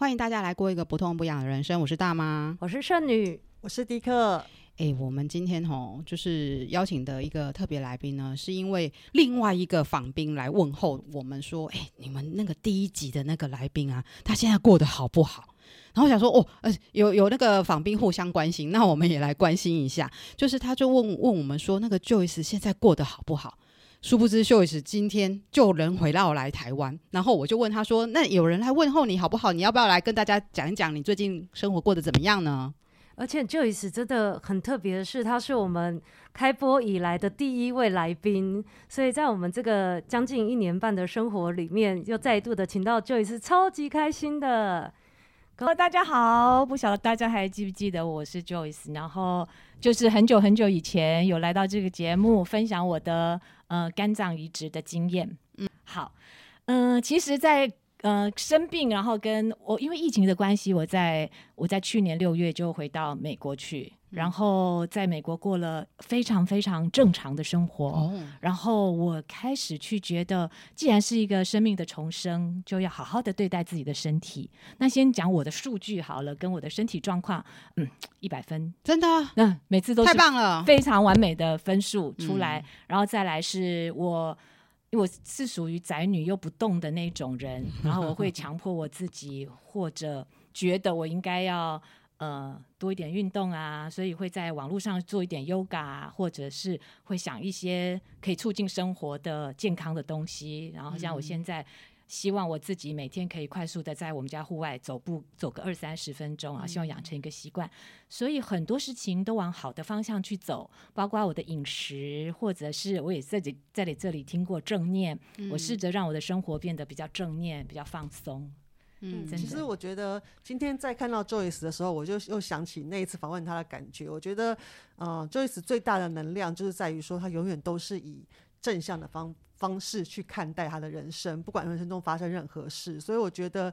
欢迎大家来过一个不痛不痒的人生。我是大妈，我是圣女，我是迪克。哎，我们今天吼就是邀请的一个特别来宾呢，是因为另外一个访宾来问候我们说，哎，你们那个第一集的那个来宾啊，他现在过得好不好？然后我想说，哦，呃，有有那个访宾互相关心，那我们也来关心一下。就是他就问问我们说，那个 Joyce 现在过得好不好？殊不知 Joyce 今天就人回到来台湾，然后我就问他说，那有人来问候你好不好？你要不要来跟大家讲一讲你最近生活过得怎么样呢？而且 Joyce 真的很特别的是，他是我们开播以来的第一位来宾，所以在我们这个将近一年半的生活里面，又再度的请到 Joyce，超级开心的。Hello，大家好，不晓得大家还记不记得我是 Joyce，然后就是很久很久以前有来到这个节目分享我的呃肝脏移植的经验。嗯，好，嗯、其实在。呃，生病，然后跟我因为疫情的关系，我在我在去年六月就回到美国去，然后在美国过了非常非常正常的生活。哦，然后我开始去觉得，既然是一个生命的重生，就要好好的对待自己的身体。那先讲我的数据好了，跟我的身体状况，嗯，一百分，真的，嗯，每次都是太棒了，非常完美的分数出来，然后再来是我。因为我是属于宅女又不动的那种人，然后我会强迫我自己，或者觉得我应该要呃多一点运动啊，所以会在网络上做一点 yoga，或者是会想一些可以促进生活的健康的东西，然后像我现在。希望我自己每天可以快速的在我们家户外走步，走个二三十分钟啊！希望养成一个习惯，所以很多事情都往好的方向去走，包括我的饮食，或者是我也在这在你这里听过正念，我试着让我的生活变得比较正念，比较放松。嗯，其实我觉得今天在看到 Joyce 的时候，我就又想起那一次访问他的感觉。我觉得，嗯、呃，Joyce 最大的能量就是在于说，他永远都是以正向的方方式去看待他的人生，不管人生中发生任何事，所以我觉得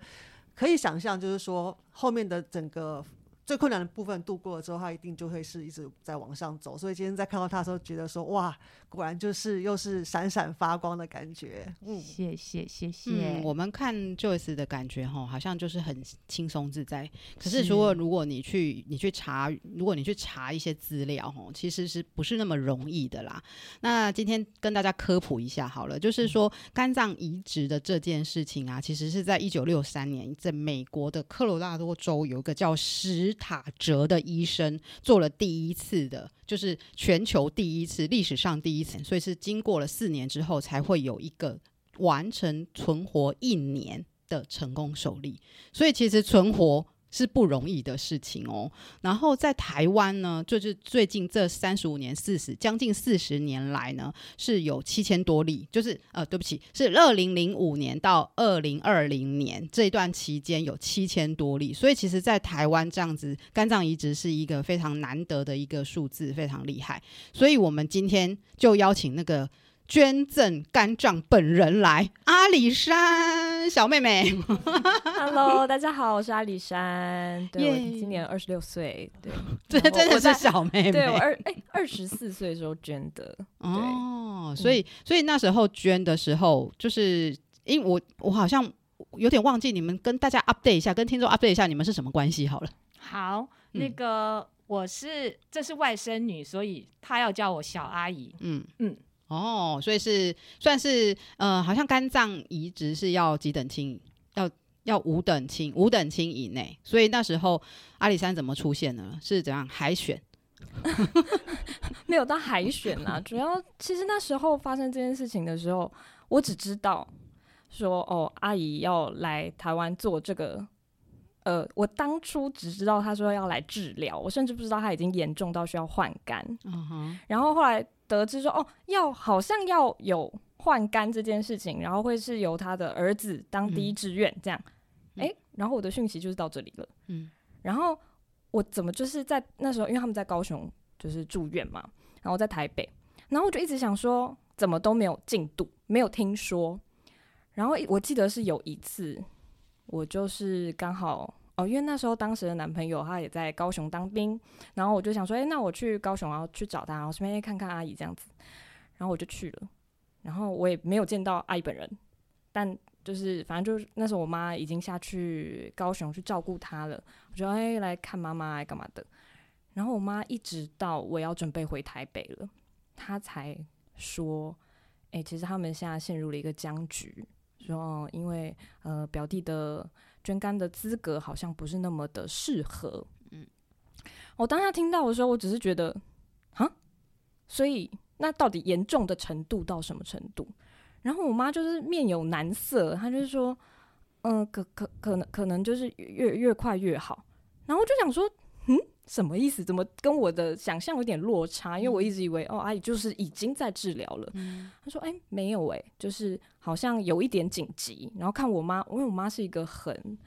可以想象，就是说后面的整个。最困难的部分度过了之后，他一定就会是一直在往上走。所以今天在看到他的时候，觉得说哇，果然就是又是闪闪发光的感觉。嗯，谢谢谢谢。嗯，我们看 Joyce 的感觉哈，好像就是很轻松自在。可是如果如果你去你去查，如果你去查一些资料哈，其实是不是那么容易的啦？那今天跟大家科普一下好了，就是说肝脏移植的这件事情啊，其实是在一九六三年，在美国的科罗拉多州有一个叫史塔哲的医生做了第一次的，就是全球第一次，历史上第一所以是经过了四年之后才会有一个完成存活一年的成功首例，所以其实存活。是不容易的事情哦。然后在台湾呢，就是最近这三十五年、四十将近四十年来呢，是有七千多例。就是呃，对不起，是二零零五年到二零二零年这一段期间有七千多例。所以其实，在台湾这样子肝脏移植是一个非常难得的一个数字，非常厉害。所以我们今天就邀请那个。捐赠肝脏本人来，阿里山小妹妹。Hello，大家好，我是阿里山。对，我今年二十六岁。对，这真的是小妹妹。对，我二哎二十四岁的时候捐的。哦，所以所以那时候捐的时候，就是因为我我好像有点忘记你们跟大家 update 一下，跟听众 update 一下，你们是什么关系？好了，好，那个我是这是外甥女，所以她要叫我小阿姨。嗯嗯。哦，所以是算是呃，好像肝脏移植是要几等亲，要要五等亲，五等亲以内。所以那时候阿里山怎么出现呢？是怎样海选？没有到海选啊，主要其实那时候发生这件事情的时候，我只知道说哦，阿姨要来台湾做这个。呃，我当初只知道他说要来治疗，我甚至不知道他已经严重到需要换肝。嗯哼。然后后来得知说，哦，要好像要有换肝这件事情，然后会是由他的儿子当第一志愿这样。哎、嗯，然后我的讯息就是到这里了。嗯。然后我怎么就是在那时候，因为他们在高雄就是住院嘛，然后在台北，然后我就一直想说，怎么都没有进度，没有听说。然后我记得是有一次。我就是刚好哦，因为那时候当时的男朋友他也在高雄当兵，然后我就想说，哎，那我去高雄，然后去找他，然后顺便看看阿姨这样子，然后我就去了，然后我也没有见到阿姨本人，但就是反正就是那时候我妈已经下去高雄去照顾她了，我就哎来看妈妈来干嘛的。然后我妈一直到我要准备回台北了，她才说，哎，其实他们现在陷入了一个僵局，说因为呃表弟的捐肝的资格好像不是那么的适合。嗯，我当下听到的时候，我只是觉得，啊，所以那到底严重的程度到什么程度？然后我妈就是面有难色，她就是说，嗯、呃，可可可能可能就是越越快越好。然后我就想说，嗯。什么意思？怎么跟我的想象有点落差？因为我一直以为哦，阿姨就是已经在治疗了。嗯、他说：“哎、欸，没有哎、欸，就是好像有一点紧急。”然后看我妈，因为我妈是一个很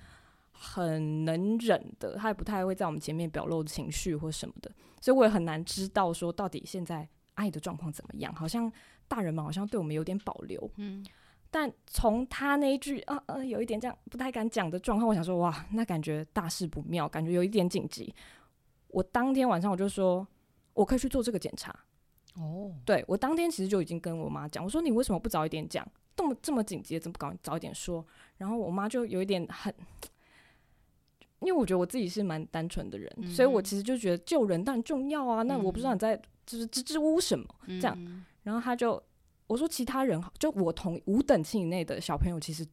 很能忍的，她也不太会在我们前面表露情绪或什么的，所以我也很难知道说到底现在阿姨的状况怎么样。好像大人们好像对我们有点保留。嗯，但从他那一句啊呃，有一点这样不太敢讲的状况，我想说哇，那感觉大事不妙，感觉有一点紧急。我当天晚上我就说，我可以去做这个检查。哦，对，我当天其实就已经跟我妈讲，我说你为什么不早一点讲？这么这么紧急，怎么不搞早一点说？然后我妈就有一点很，因为我觉得我自己是蛮单纯的人，嗯、所以我其实就觉得救人当然重要啊。那我不知道你在就是支支吾吾什么、嗯、这样。然后他就我说其他人就我同五等亲以内的小朋友其实。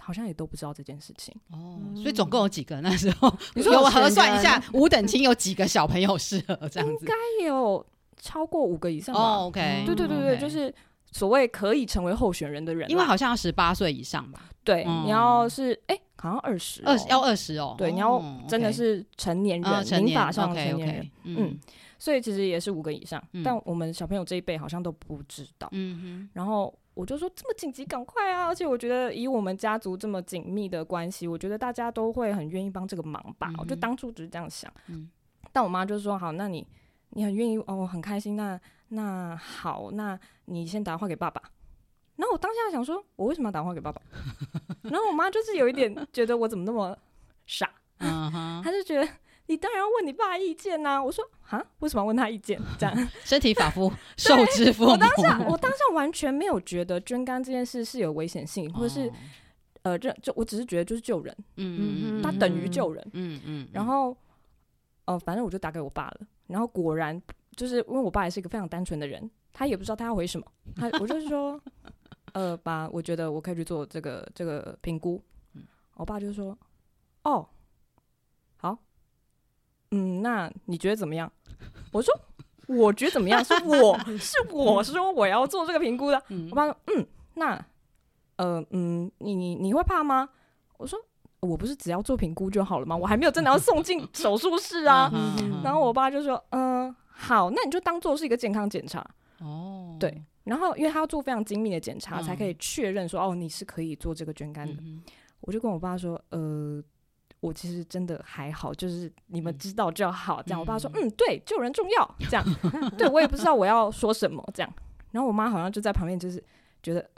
好像也都不知道这件事情哦，所以总共有几个那时候？你说我核算一下，五等亲有几个小朋友适合这样子？应该有超过五个以上吧。哦，OK，对对对对，就是所谓可以成为候选人的人，因为好像要十八岁以上吧？对，你要是哎，好像二十，二要二十哦。对，你要真的是成年人，民法上成年人。嗯，所以其实也是五个以上，但我们小朋友这一辈好像都不知道。嗯哼，然后。我就说这么紧急，赶快啊！而且我觉得以我们家族这么紧密的关系，我觉得大家都会很愿意帮这个忙吧。嗯、我就当初只是这样想。嗯、但我妈就说：“好，那你你很愿意哦，我很开心。那那好，那你先打电话给爸爸。”然后我当下想说：“我为什么要打电话给爸爸？”然后我妈就是有一点觉得我怎么那么傻，她、uh. 就觉得。你当然要问你爸意见呐、啊！我说啊，为什么要问他意见？这样 身体发肤受之父母。我当下我当下完全没有觉得捐肝这件事是有危险性，或者是、哦、呃，这就我只是觉得就是救人，嗯嗯嗯，它等于救人，嗯嗯。嗯嗯然后哦、呃，反正我就打给我爸了，然后果然就是因为我爸也是一个非常单纯的人，他也不知道他要回什么，他我就是说 呃，爸，我觉得我可以去做这个这个评估。我爸就说哦。嗯，那你觉得怎么样？我说，我觉得怎么样？是我是我说我要做这个评估的。嗯、我爸说，嗯，那呃嗯，你你你会怕吗？我说，我不是只要做评估就好了吗？我还没有真的要送进 手术室啊。然后我爸就说，嗯、呃，好，那你就当做是一个健康检查。哦，对。然后因为他要做非常精密的检查，才可以确认说，哦，你是可以做这个捐肝的。嗯、我就跟我爸说，呃。我其实真的还好，就是你们知道就好。这样，我爸说：“嗯，对，救人重要。”这样，对我也不知道我要说什么。这样，然后我妈好像就在旁边，就是觉得，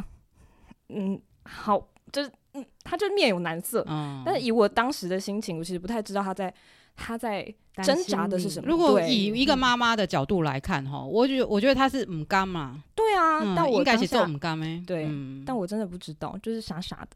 嗯，好，就是嗯，她就面有难色。嗯，但是以我当时的心情，我其实不太知道她在她在挣扎的是什么。如果以一个妈妈的角度来看，哈，我觉我觉得她是唔甘嘛。对啊，但我应该是做唔甘诶。对，但我真的不知道，就是傻傻的。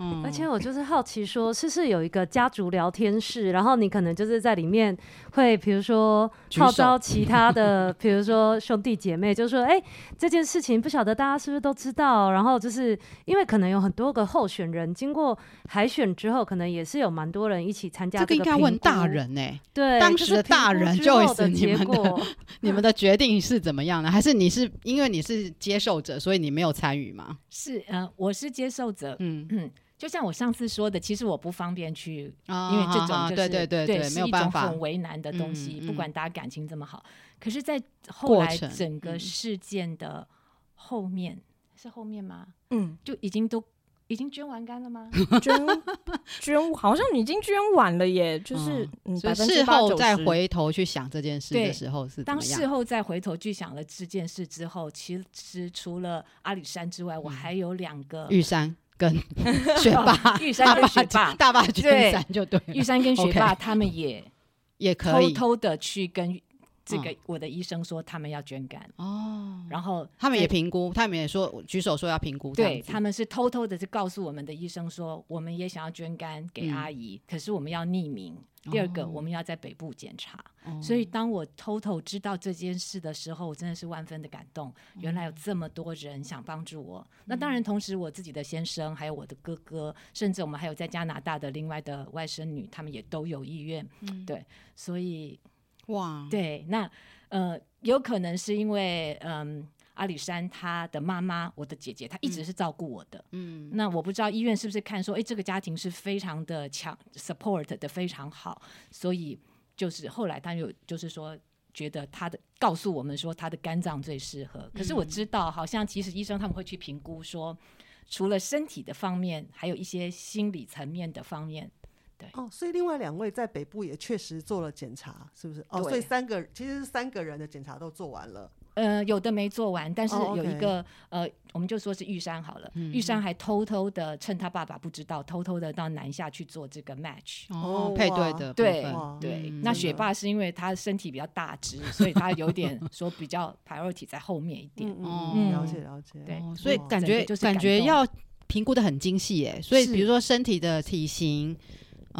嗯、而且我就是好奇说，是不是有一个家族聊天室，然后你可能就是在里面会，比如说号召其他的，比如说兄弟姐妹，就是说，哎、欸，这件事情不晓得大家是不是都知道？然后就是因为可能有很多个候选人，经过海选之后，可能也是有蛮多人一起参加这个。这个应该问大人呢、欸？对，当时的大人就是你们的，你们的决定是怎么样的？还是你是因为你是接受者，所以你没有参与吗？是，嗯、呃，我是接受者，嗯嗯。就像我上次说的，其实我不方便去，因为这种就是对对对对，是一种很为难的东西。不管大家感情这么好，可是，在后来整个事件的后面，是后面吗？嗯，就已经都已经捐完肝了吗？捐捐好像已经捐完了耶，就是所以事后再回头去想这件事的时候是当事后再回头去想了这件事之后，其实除了阿里山之外，我还有两个玉山。跟 学霸，玉山跟学霸，大霸捐山就对。玉山跟学霸他们也也可以偷偷的去跟这个我的医生说他们要捐肝。哦，然后他们也评估，他们也说举手说要评估，对，他们是偷偷的就告诉我们的医生说，我们也想要捐肝给阿姨，嗯、可是我们要匿名。第二个，我们要在北部检查，哦、所以当我偷偷知道这件事的时候，我真的是万分的感动。原来有这么多人想帮助我。嗯、那当然，同时我自己的先生，还有我的哥哥，甚至我们还有在加拿大的另外的外甥女，他们也都有意愿。嗯、对，所以哇，对，那呃，有可能是因为嗯。阿里山他的妈妈，我的姐姐，她一直是照顾我的。嗯，那我不知道医院是不是看说，哎，这个家庭是非常的强，support 的非常好，所以就是后来他有就是说，觉得他的告诉我们说他的肝脏最适合。可是我知道，好像其实医生他们会去评估说，除了身体的方面，还有一些心理层面的方面。对哦，所以另外两位在北部也确实做了检查，是不是？哦，所以三个其实是三个人的检查都做完了。呃，有的没做完，但是有一个、oh, okay. 呃，我们就说是玉山好了。嗯、玉山还偷偷的趁他爸爸不知道，偷偷的到南下去做这个 match 哦，配对的对哇对。嗯、那雪爸是因为他身体比较大只，所以他有点 说比较 priority 在后面一点。哦、嗯，了解了解。对，哦、所以感觉就是感觉要评估的很精细耶。所以比如说身体的体型。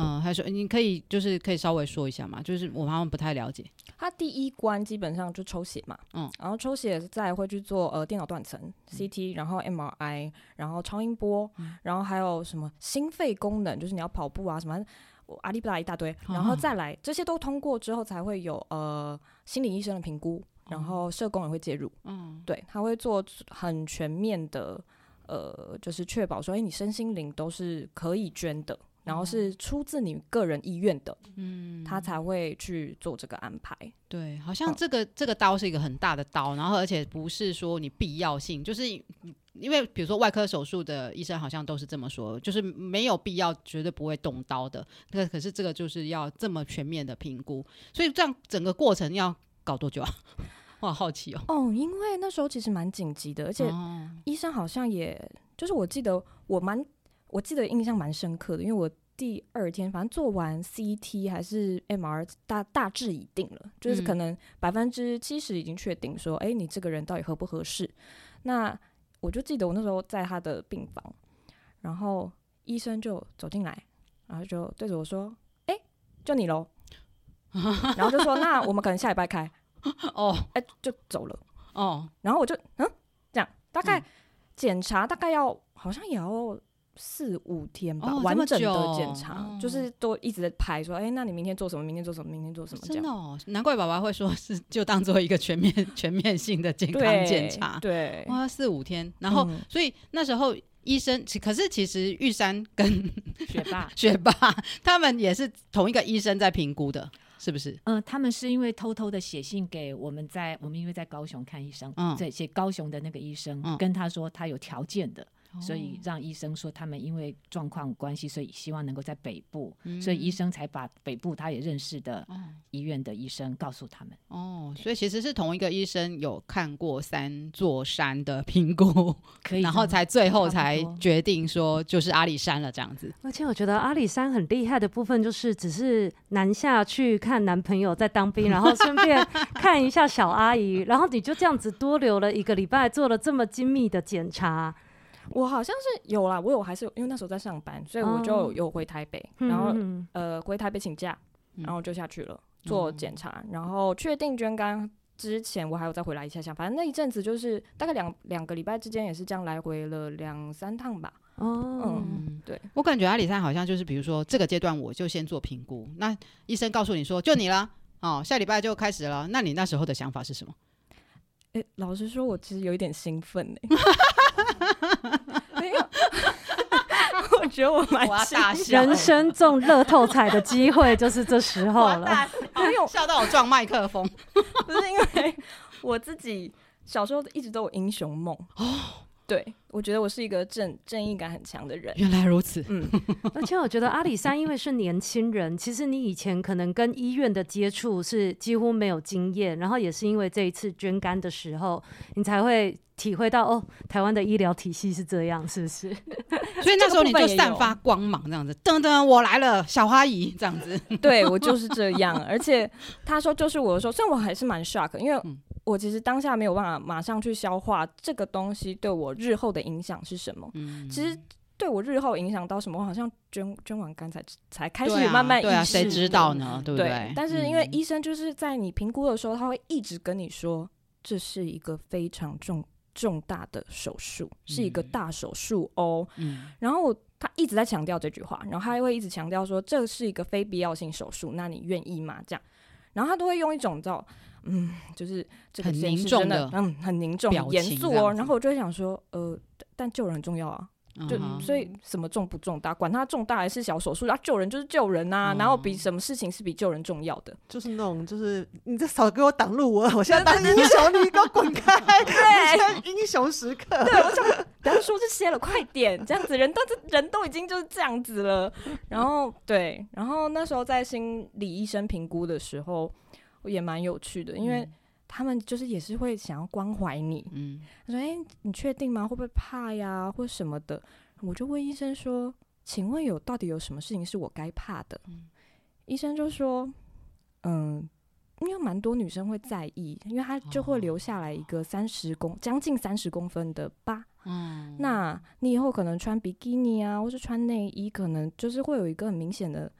嗯，还是你可以就是可以稍微说一下嘛，就是我好像不太了解。他第一关基本上就抽血嘛，嗯，然后抽血再会去做呃电脑断层 CT，然后 MRI，然后超音波，嗯、然后还有什么心肺功能，就是你要跑步啊什么，阿里不拉一大堆，然后再来、哦、这些都通过之后才会有呃心理医生的评估，然后社工也会介入，嗯，对，他会做很全面的呃，就是确保说，哎，你身心灵都是可以捐的。然后是出自你个人意愿的，嗯，他才会去做这个安排。对，好像这个、嗯、这个刀是一个很大的刀，然后而且不是说你必要性，就是因为比如说外科手术的医生好像都是这么说，就是没有必要，绝对不会动刀的。那可是这个就是要这么全面的评估，所以这样整个过程要搞多久啊？我好好奇哦。哦，因为那时候其实蛮紧急的，而且医生好像也就是我记得我蛮。我记得印象蛮深刻的，因为我第二天反正做完 CT 还是 MR，大大致已定了，就是可能百分之七十已经确定说，哎、嗯欸，你这个人到底合不合适？那我就记得我那时候在他的病房，然后医生就走进来，然后就对着我说，哎、欸，就你喽，然后就说，那我们可能下礼拜开，哦，哎、欸，就走了，哦，然后我就嗯，这样大概检查大概要好像也要。四五天吧，完整的检查，就是都一直在排说，哎，那你明天做什么？明天做什么？明天做什么？真的哦，难怪爸爸会说是就当做一个全面全面性的健康 检查。对，哇，四五天，然后所以那时候医生，可是其实玉山跟学霸、学霸他们也是同一个医生在评估的，是不是？嗯，他们是因为偷偷的写信给我们，在我们因为在高雄看医生，嗯，对，写高雄的那个医生跟他说他有条件的。所以让医生说他们因为状况关系，所以希望能够在北部，嗯、所以医生才把北部他也认识的医院的医生告诉他们。哦，所以其实是同一个医生有看过三座山的评估，可以，然后才最后才决定说就是阿里山了这样子。而且我觉得阿里山很厉害的部分就是只是南下去看男朋友在当兵，然后顺便 看一下小阿姨，然后你就这样子多留了一个礼拜，做了这么精密的检查。我好像是有啦，我有还是有，因为那时候在上班，所以我就有回台北，哦、然后、嗯、呃回台北请假，然后就下去了、嗯、做检查，然后确定捐肝之前，我还有再回来一下下，反正那一阵子就是大概两两个礼拜之间也是这样来回了两三趟吧。哦，嗯，对，我感觉阿里山好像就是比如说这个阶段我就先做评估，那医生告诉你说就你了，哦，下礼拜就开始了，那你那时候的想法是什么？哎、欸，老实说，我其实有一点兴奋呢。没有，我觉得我蛮大笑。人生中乐透彩的机会就是这时候了。没有笑到我撞麦克风，不是因为我自己小时候一直都有英雄梦哦。对，我觉得我是一个正正义感很强的人。原来如此，嗯，而且我觉得阿里山因为是年轻人，其实你以前可能跟医院的接触是几乎没有经验，然后也是因为这一次捐肝的时候，你才会体会到哦，台湾的医疗体系是这样，是不是？所以那时候你就散发光芒，这样子，噔噔，我来了，小花姨这样子。对，我就是这样，而且他说就是我的时候，虽然我还是蛮 shock，因为。我其实当下没有办法马上去消化这个东西对我日后的影响是什么。嗯，其实对我日后影响到什么，我好像捐捐完肝才才开始慢慢意识。对啊，谁知道呢？对不对？对，但是因为医生就是在你评估的时候，他会一直跟你说，这是一个非常重重大的手术，是一个大手术哦。嗯，然后他一直在强调这句话，然后他还会一直强调说，这是一个非必要性手术，那你愿意吗？这样，然后他都会用一种叫。嗯，就是这个很凝重的，嗯，很凝重、严肃哦。然后我就会想说，呃，但救人很重要啊，就、uh. 所以什么重不重大，管他重大还是小手术，要救人就是救人呐，然后比什么事情是比救人重要的？就是那种，就是你这少给我挡路，我我现在当英雄，你给我滚开！对，英雄时刻。对，我想不要说这些了，快点，这样子人都人都已经就是这样子了。然后对，然后那时候在心理医生评估的时候。也蛮有趣的，因为他们就是也是会想要关怀你。嗯，他说：“哎、欸，你确定吗？会不会怕呀，或什么的？”我就问医生说：“请问有到底有什么事情是我该怕的？”嗯，医生就说：“嗯，因为蛮多女生会在意，因为她就会留下来一个三十公将近三十公分的疤。嗯，那你以后可能穿比基尼啊，或是穿内衣，可能就是会有一个很明显的。”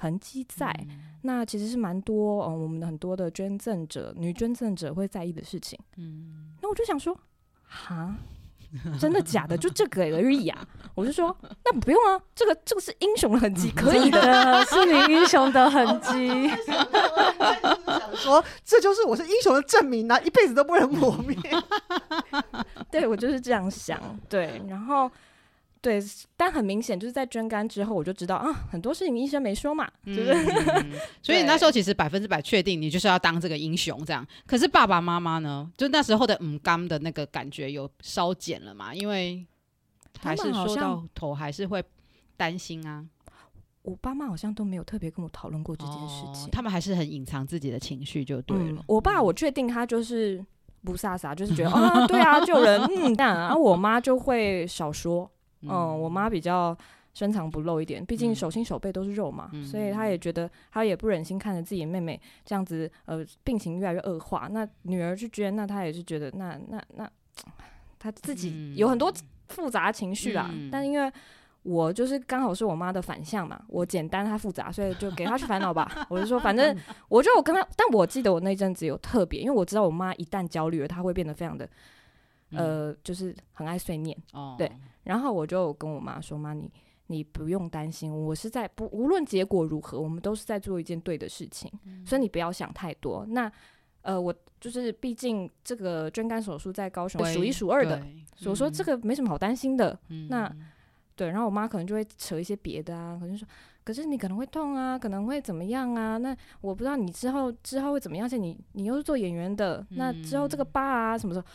痕迹在、嗯，那其实是蛮多，嗯，我们的很多的捐赠者、女捐赠者会在意的事情。嗯，那我就想说，哈，真的假的？就这个而已啊！我就说，那不用啊，这个这个是英雄的痕迹，可以的，是你英雄的痕迹。想说，这就是我是英雄的证明啊，一辈子都不能磨灭。对，我就是这样想，对，然后。对，但很明显就是在捐肝之后，我就知道啊，很多事情医生没说嘛，就是、嗯，所以你那时候其实百分之百确定你就是要当这个英雄这样。可是爸爸妈妈呢，就那时候的嗯肝的那个感觉有稍减了嘛？因为还是说到头还是会担心啊。我爸妈好像都没有特别跟我讨论过这件事情，哦、他们还是很隐藏自己的情绪就对了。嗯、我爸我确定他就是不飒飒，就是觉得 啊，对啊，救人，嗯，但啊，我妈就会少说。嗯，嗯，我妈比较深藏不露一点，毕竟手心手背都是肉嘛，嗯、所以她也觉得她也不忍心看着自己妹妹这样子，呃，病情越来越恶化。那女儿去捐，那她也是觉得那那那，她自己有很多复杂情绪啦、嗯。但因为我就是刚好是我妈的反向嘛，我简单她复杂，所以就给她去烦恼吧。我就说，反正 我就我跟她，但我记得我那阵子有特别，因为我知道我妈一旦焦虑了，她会变得非常的。呃，就是很爱碎念，哦，对。然后我就跟我妈说：“妈，你你不用担心，我是在不无论结果如何，我们都是在做一件对的事情，嗯，所以你不要想太多。那呃，我就是毕竟这个捐肝手术在高雄数一数二的，所以我说这个没什么好担心的。嗯，那对，然后我妈可能就会扯一些别的啊，可能说，可是你可能会痛啊，可能会怎么样啊？那我不知道你之后之后会怎么样，而且你你又是做演员的，那之后这个疤啊什么时候？”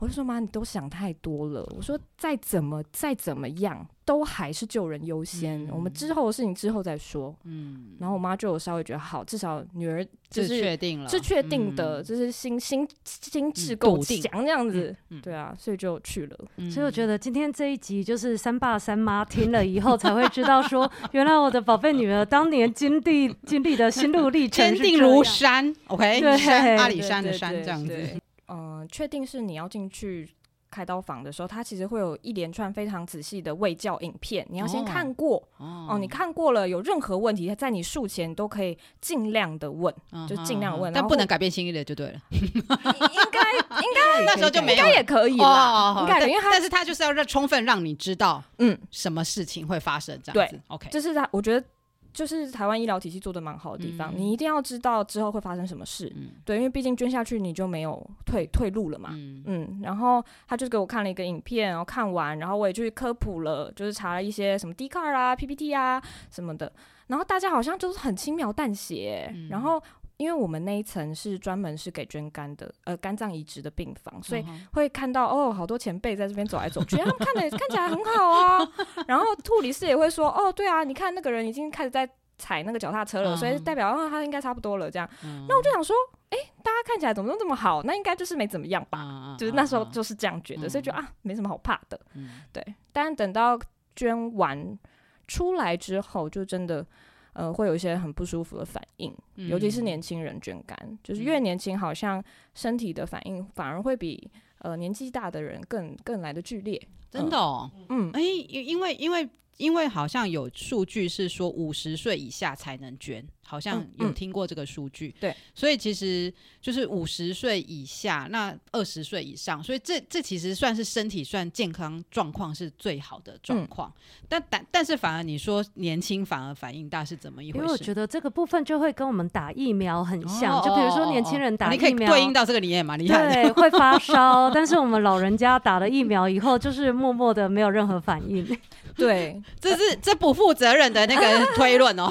我就说妈，你都想太多了。我说再怎么再怎么样，都还是救人优先，嗯。我们之后的事情之后再说。嗯，然后我妈就有稍微觉得好，至少女儿就是确定了，是确定的，嗯，就是心心心智够强这样子，嗯。对啊，所以就去了，嗯。所以我觉得今天这一集就是三爸三妈听了以后才会知道说，原来我的宝贝女儿当年经历经历的心路历程坚定如山。OK，对，阿里山的山这样子。嗯，确定是你要进去开刀房的时候，他其实会有一连串非常仔细的卫教影片，你要先看过哦，哦。你看过了，有任何问题，在你术前都可以尽量的问，嗯、就尽量问，但不能改变心意的就对了。应该 应该那时候就没有，应该也可以了。应该，因为但是他就是要让充分让你知道，嗯，什么事情会发生这样子。OK，这是他，我觉得。就是台湾医疗体系做的蛮好的地方，嗯，你一定要知道之后会发生什么事，嗯，对，因为毕竟捐下去你就没有退退路了嘛，嗯，嗯，然后他就给我看了一个影片，然后看完，然后我也去科普了，就是查了一些什么 Dcard 啊、PPT 啊什么的，然后大家好像就是很轻描淡写，嗯，然后因为我们那一层是专门是给捐肝的，呃，肝脏移植的病房，所以嗯会看到哦，好多前辈在这边走来走去，他们看的看起来很好啊。然后护理师也会说，哦，对啊，你看那个人已经开始在踩那个脚踏车了，嗯所以代表哦，他应该差不多了这样。嗯那我就想说，哎，大家看起来怎么都这么好，那应该就是没怎么样吧？啊就是那时候就是这样觉得，嗯所以就啊，没什么好怕的。嗯对，但等到捐完出来之后，就真的呃会有一些很不舒服的反应，嗯尤其是年轻人捐肝，就是越年轻，好像身体的反应反而会比呃年纪大的人更更来的剧烈。真的哦，嗯，哎、因因为因为因为好像有数据是说五十岁以下才能捐，好像嗯有听过这个数据。对，所以其实就是五十岁以下，那二十岁以上，所以这这其实算是身体算健康状况是最好的状况。嗯但但但是反而你说年轻反而反应大是怎么一回事？因为我觉得这个部分就会跟我们打疫苗很像，哦就比如说年轻人打你可以疫苗，对应到这个，你也蛮厉害的。对，会发 烧，但是我们老人家打了疫苗以后，就是默默的没有任何反应。对，这是这不负责任的那个推论哦，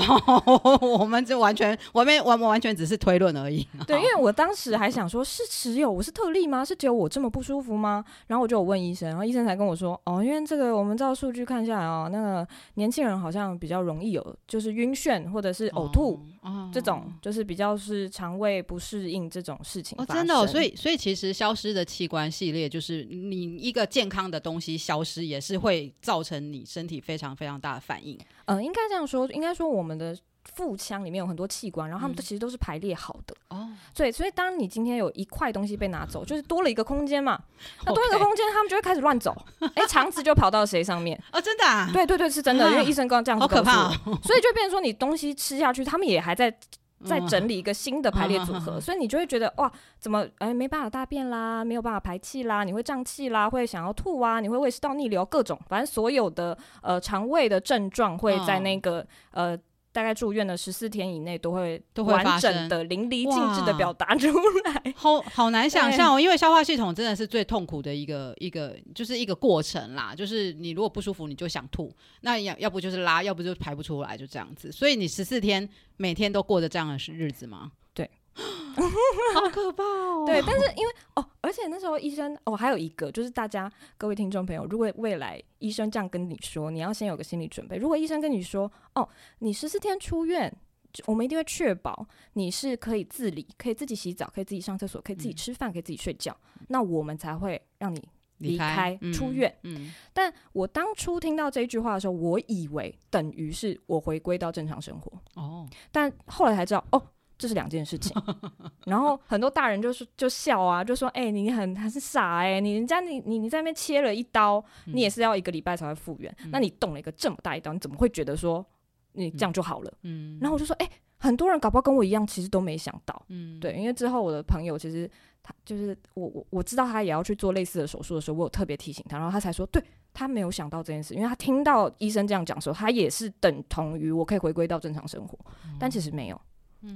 我们这完全我没完完全只是推论而已。对，因为我当时还想说，是只有我是特例吗？是只有我这么不舒服吗？然后我就有问医生，然后医生才跟我说，哦，因为这个我们照数据看下来哦，那个年轻人好像比较容易有就是晕眩或者是呕吐、哦这种，就是比较是肠胃不适应这种事情哦，真的、哦，所以所以其实消失的器官系列，就是你一个健康的东西消失，也是会造成你身体非常非常大的反应。嗯、呃，应该这样说，应该说我们的腹腔里面有很多器官，然后他们都嗯其实都是排列好的。哦，所以，所以当你今天有一块东西被拿走，就是多了一个空间嘛，那多一个空间，他们就会开始乱走，哎、肠子就跑到谁上面？哦，真的、啊，对对对，是真的，啊因为医生刚刚这样子好可怕、告诉我哦，所以就变成说你东西吃下去，他们也还在在嗯整理一个新的排列组合，嗯所以你就会觉得哇，怎么哎没办法大便啦，没有办法排气啦，你会胀气啦，会想要吐啊，你会胃食道逆流，各种反正所有的呃肠胃的症状会在那个、呃。大概住院的十四天以内都会都会发完生整的淋漓尽致的表达出来。好好难想象哦，因为消化系统真的是最痛苦的一个一个，就是一个过程啦。就是你如果不舒服，你就想吐，那要要不就是拉，要不就排不出来，就这样子。所以你十四天每天都过着这样的日子吗？对，好可怕哦。对，但是因为哦，而且那时候医生哦，还有一个就是大家各位听众朋友，如果未来医生这样跟你说，你要先有个心理准备。如果医生跟你说哦，你十四天出院，我们一定会确保你是可以自理，可以自己洗澡，可以自己上厕所，可以自己吃饭，可以自己睡觉，那我们才会让你离开嗯出院。嗯，但我当初听到这一句话的时候，我以为等于是我回归到正常生活，哦，但后来才知道哦。这是两件事情，然后很多大人就是就笑啊，就说哎、欸，你很还是傻哎、欸，你人家你你你在那边切了一刀，嗯。你也是要一个礼拜才会复原，嗯。那你动了一个这么大一刀，你怎么会觉得说你这样就好了？嗯，然后我就说哎、欸，很多人搞不好跟我一样，其实都没想到，嗯，对，因为之后我的朋友其实他就是我我我知道他也要去做类似的手术的时候，我有特别提醒他，然后他才说对。他没有想到这件事，因为他听到医生这样讲的时候，他也是等同于我可以回归到正常生活，但其实没有。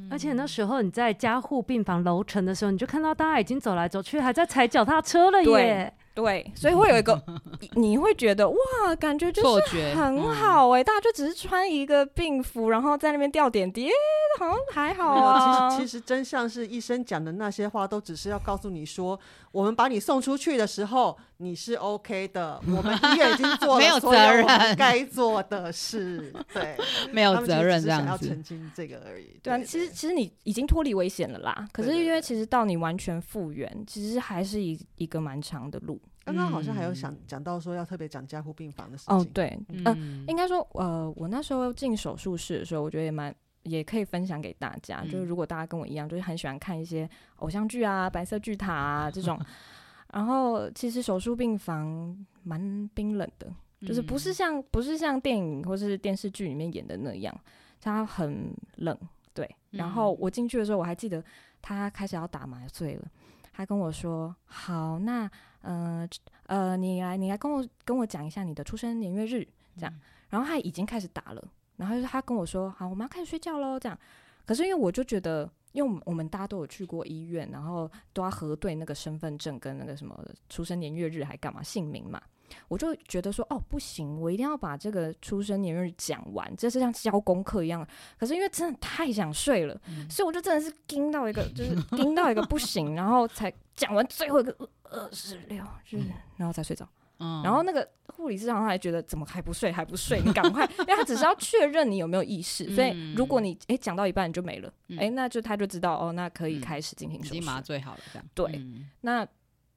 而且那时候你在加护病房楼层的时候，你就看到大家已经走来走去，还在踩脚踏车了耶。对，所以会有一个，你会觉得哇，感觉就是很好哎、欸，大家就只是穿一个病服，然后在那边吊点滴，好像还好啊。其实其实真相是医生讲的那些话，都只是要告诉你说，我们把你送出去的时候，你是 OK 的。我们医院已经做了 所有该做的事，对，没有责任这样子。要澄清这个而已。对啊，其实其实你已经脱离危险了啦。可是因为其实到你完全复原，其实还是一一个蛮长的路。刚刚好像还有想讲到说要特别讲加护病房的事情。哦，对，嗯、呃，应该说，呃，我那时候进手术室的时候，我觉得也蛮也可以分享给大家。嗯、就是如果大家跟我一样，就是很喜欢看一些偶像剧啊、白色巨塔啊这种，然后其实手术病房蛮冰冷的，就是不是像不是像电影或是电视剧里面演的那样，它很冷。对，然后我进去的时候，我还记得他开始要打麻醉了。他跟我说：“好，那呃呃，你来，你来跟我跟我讲一下你的出生年月日，这样。嗯”然后他已经开始打了，然后他跟我说：“好，我们要开始睡觉喽。”这样。可是因为我就觉得，因为我们大家都有去过医院，然后都要核对那个身份证跟那个什么出生年月日还干嘛姓名嘛。我就觉得说，哦，不行，我一定要把这个出生年月日讲完，这是像交功课一样。可是因为真的太想睡了，嗯、所以我就真的是盯到一个，就是盯到一个不行，然后才讲完最后一个二十六日，然后才睡着。嗯、然后那个护理师好像还觉得怎么还不睡还不睡，你赶快，因为他只是要确认你有没有意识，嗯、所以如果你哎讲到一半你就没了，哎、嗯，那就他就知道哦，那可以开始进行手术，已经麻醉好了这样。对，嗯、那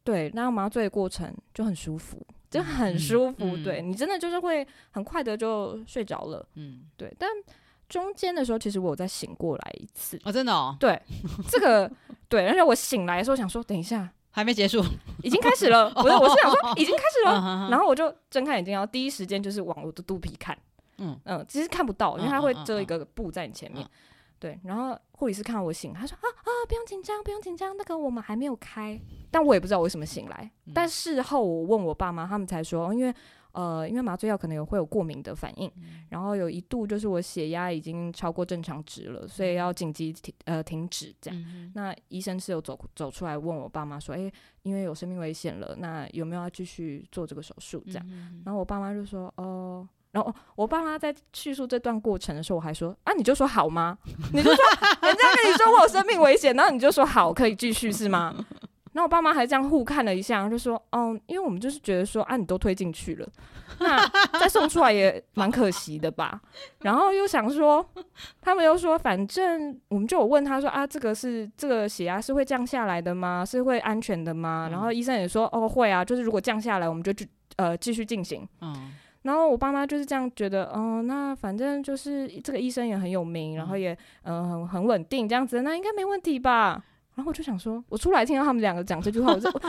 对，那麻醉的过程就很舒服，就很舒服，嗯、对你真的就是会很快的就睡着了，嗯，对。但中间的时候，其实我有再醒过来一次，哦，真的哦，对，这个对，而且我醒来的时候想说，等一下。还没结束，已经开始了。不是，我是想说已经开始了。然后我就睁开眼睛，然后第一时间就是往我的肚皮看。嗯嗯，其实看不到，因为它会遮一个布在你前面。对，然后护理师看到我醒，他说啊啊，不用紧张，不用紧张，那个我们还没有开。但我也不知道为什么醒来。但事后我问我爸妈，他们才说，因为。呃，因为麻醉药可能有会有过敏的反应，嗯、然后有一度就是我血压已经超过正常值了，所以要紧急停呃停止这样。嗯、那医生是有走走出来问我爸妈说，诶，因为有生命危险了，那有没有要继续做这个手术这样？嗯、然后我爸妈就说，哦、呃，然后我爸妈在叙述这段过程的时候，我还说，啊，你就说好吗？你就说人家跟你说我有生命危险，然后你就说好，可以继续是吗？然后我爸妈还这样互看了一下，就说：“哦，因为我们就是觉得说，啊，你都推进去了，那 再送出来也蛮可惜的吧。”然后又想说，他们又说，反正我们就有问他说：“啊，这个是这个血压是会降下来的吗？是会安全的吗？”然后医生也说：“哦，会啊，就是如果降下来，我们就继呃继续进行。”嗯。然后我爸妈就是这样觉得，哦，那反正就是这个医生也很有名，然后也嗯很很稳定，这样子，那应该没问题吧。然后我就想说，我出来听到他们两个讲这句话，我就 我，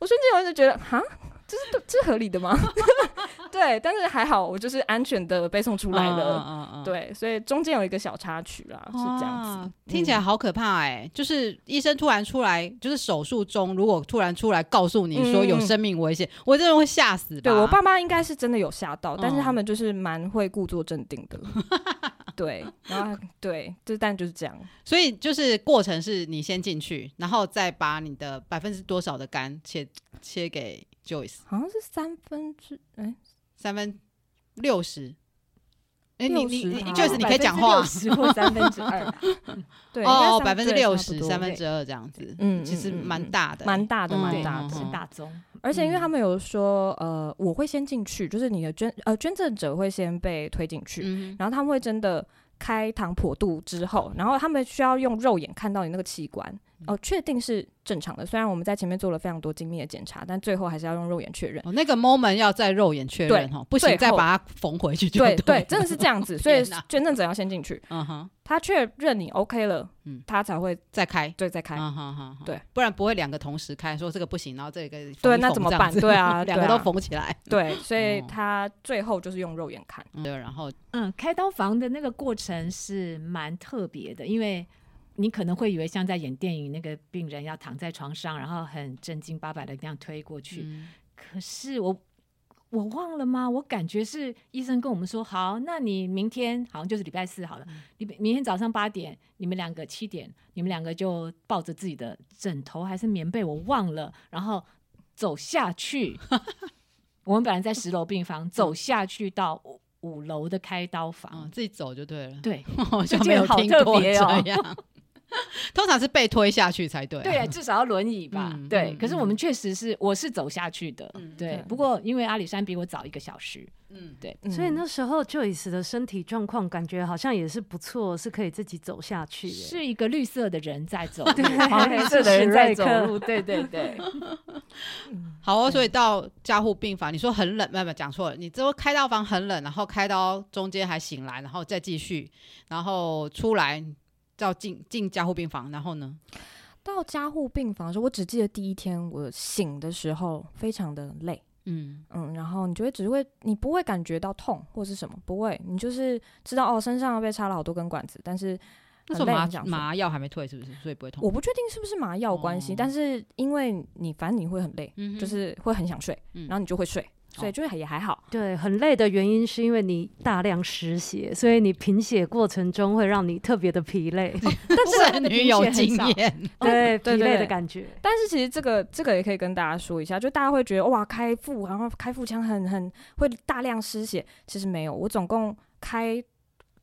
我瞬间我就觉得，哈，这是这是合理的吗？对，但是还好，我就是安全的被送出来了。嗯嗯嗯、对，所以中间有一个小插曲啦，是这样子。听起来好可怕哎、欸！就是医生突然出来，就是手术中，如果突然出来告诉你说有生命危险，嗯、我真的会吓死。对，我爸妈应该是真的有吓到，但是他们就是蛮会故作镇定的。对，然后对，就但就是这样，所以就是过程是你先进去，然后再把你的百分之多少的肝切切给 Joyce，好像是三分之哎三分六十，哎你你你 Joyce 你可以讲话，十或三分之二，对哦百分之六十三分之二这样子，嗯其实蛮大的，蛮大的蛮大的是大宗，而且因为他们有说呃我会先进去，就是你的捐呃捐赠者会先被推进去，然后他们会真的。开膛破肚之后，然后他们需要用肉眼看到你那个器官哦，确定是正常的。虽然我们在前面做了非常多精密的检查，但最后还是要用肉眼确认。哦，那个 moment 要在肉眼确认哈，不行再把它缝回去就对。对，真的是这样子，所以捐赠者要先进去。嗯哼，他确认你 OK 了，嗯，他才会再开，对，再开。嗯哼对，不然不会两个同时开，说这个不行，然后这个对，那怎么办？对啊，两个都缝起来。对，所以他最后就是用肉眼看。对，然后嗯，开刀房的那个过程是蛮特别的，因为。你可能会以为像在演电影，那个病人要躺在床上，然后很正经八百的那样推过去。嗯、可是我我忘了吗？我感觉是医生跟我们说，好，那你明天好像就是礼拜四好了，你、嗯、明天早上八点，你们两个七点，你们两个就抱着自己的枕头还是棉被，我忘了，然后走下去。我们本来在十楼病房，走下去到五楼的开刀房，嗯、自己走就对了。对，好像没有听过这样。通常是被推下去才对，对，至少要轮椅吧。对，可是我们确实是，我是走下去的。对，不过因为阿里山比我早一个小时，嗯，对，所以那时候 Joyce 的身体状况感觉好像也是不错，是可以自己走下去。是一个绿色的人在走，黄绿色的人在走路。对对对。好哦，所以到加护病房，你说很冷，没有没有讲错了，你这开刀房很冷，然后开刀中间还醒来，然后再继续，然后出来。到进进加护病房，然后呢？到加护病房的时候，我只记得第一天我醒的时候非常的累，嗯嗯，然后你就会只会你不会感觉到痛或是什么，不会，你就是知道哦，身上被插了好多根管子，但是那时候麻麻药还没退，是不是？所以不会痛。我不确定是不是麻药关系，哦、但是因为你反正你会很累，嗯、就是会很想睡，然后你就会睡。所以就也还好。对，很累的原因是因为你大量失血，所以你贫血过程中会让你特别的疲累。但是女友经验，对疲累的感觉。但是其实这个这个也可以跟大家说一下，就大家会觉得哇，开腹然后开腹腔很很会大量失血，其实没有，我总共开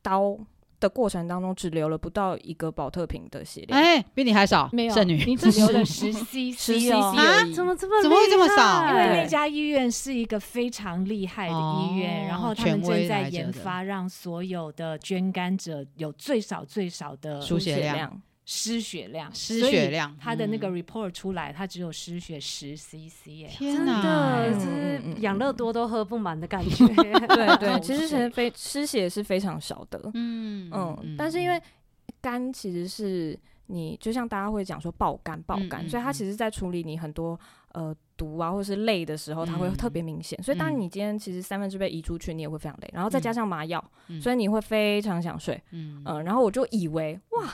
刀。的过程当中只留了不到一个保特瓶的血量，哎、欸，比你还少，没有，剩女，你只留了 十 cc，十 cc 而已，啊，怎么这么怎么会这么少？因为那家医院是一个非常厉害的医院，然后他们正在研发让所有的捐肝者有最少最少的输血量。失血量，失血量，他的那个 report 出来，他只有失血十 cc，天哪，是养乐多都喝不满的感觉。对对，其实是非失血是非常少的。嗯嗯，但是因为肝其实是你，就像大家会讲说爆肝爆肝，所以它其实在处理你很多呃毒啊或者是累的时候，它会特别明显。所以当你今天其实三分之被移出去，你也会非常累，然后再加上麻药，所以你会非常想睡。嗯。嗯，然后我就以为哇。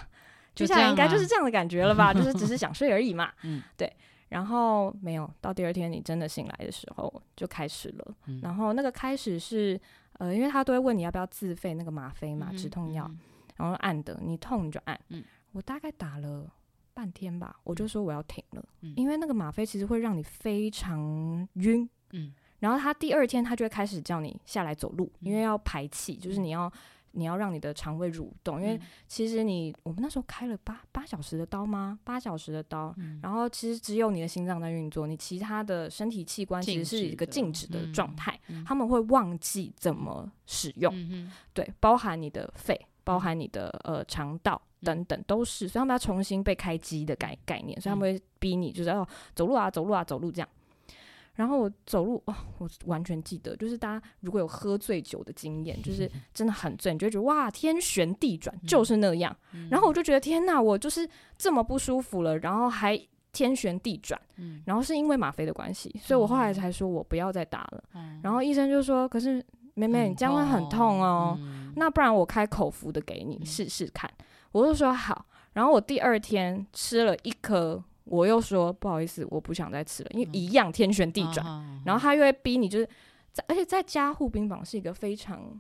接下来应该就是这样的感觉了吧，就是只是想睡而已嘛。嗯，对。然后没有到第二天，你真的醒来的时候就开始了。嗯、然后那个开始是呃，因为他都会问你要不要自费那个吗啡嘛，止痛药。然后按的，你痛你就按。嗯，我大概打了半天吧，我就说我要停了，嗯、因为那个吗啡其实会让你非常晕。嗯，然后他第二天他就会开始叫你下来走路，因为要排气，就是你要。你要让你的肠胃蠕动，因为其实你我们那时候开了八八小时的刀吗？八小时的刀，嗯、然后其实只有你的心脏在运作，你其他的身体器官其实是一个静止的状态，嗯、他们会忘记怎么使用，嗯、对，包含你的肺，包含你的呃肠道等等都是，所以他们要重新被开机的概概念，所以他们会逼你就是哦走路啊，走路啊，走路这样。然后我走路哦，我完全记得，就是大家如果有喝醉酒的经验，就是真的很醉，你就会觉得哇，天旋地转，就是那样。嗯、然后我就觉得天哪，我就是这么不舒服了，然后还天旋地转，嗯、然后是因为吗啡的关系，所以我后来才说我不要再打了。嗯、然后医生就说：“可是妹妹，你这样会很痛哦，嗯、那不然我开口服的给你试试看。嗯”我就说好。然后我第二天吃了一颗。我又说不好意思，我不想再吃了，因为一样天旋地转。嗯、然后他又会逼你，就是在，而且在加护病房是一个非常。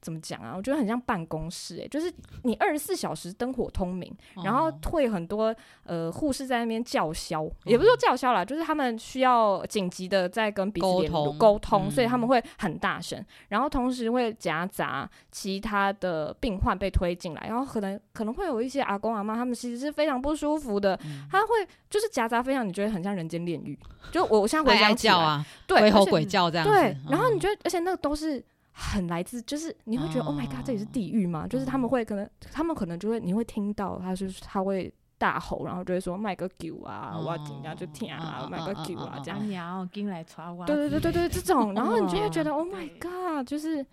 怎么讲啊？我觉得很像办公室，欸，诶，就是你二十四小时灯火通明，哦、然后会很多呃护士在那边叫嚣，嗯、也不是说叫嚣啦，就是他们需要紧急的在跟彼此沟通，沟通嗯、所以他们会很大声，然后同时会夹杂其他的病患被推进来，然后可能可能会有一些阿公阿妈，他们其实是非常不舒服的，嗯、他会就是夹杂非常你觉得很像人间炼狱，就我我现在回想起来，啊、对，鬼吼鬼叫这样子，对，然后你觉得，而且那个都是。很来自，就是你会觉得、oh. Oh my god，这里是地狱吗？就是他们会可能，他们可能就会，你会听到他就是他会大吼，然后就会说卖个狗啊，我紧张就听啊，卖个狗啊这样。鸟进来抓我。对对对对对，这种，然后你就会觉得 oh my god，就是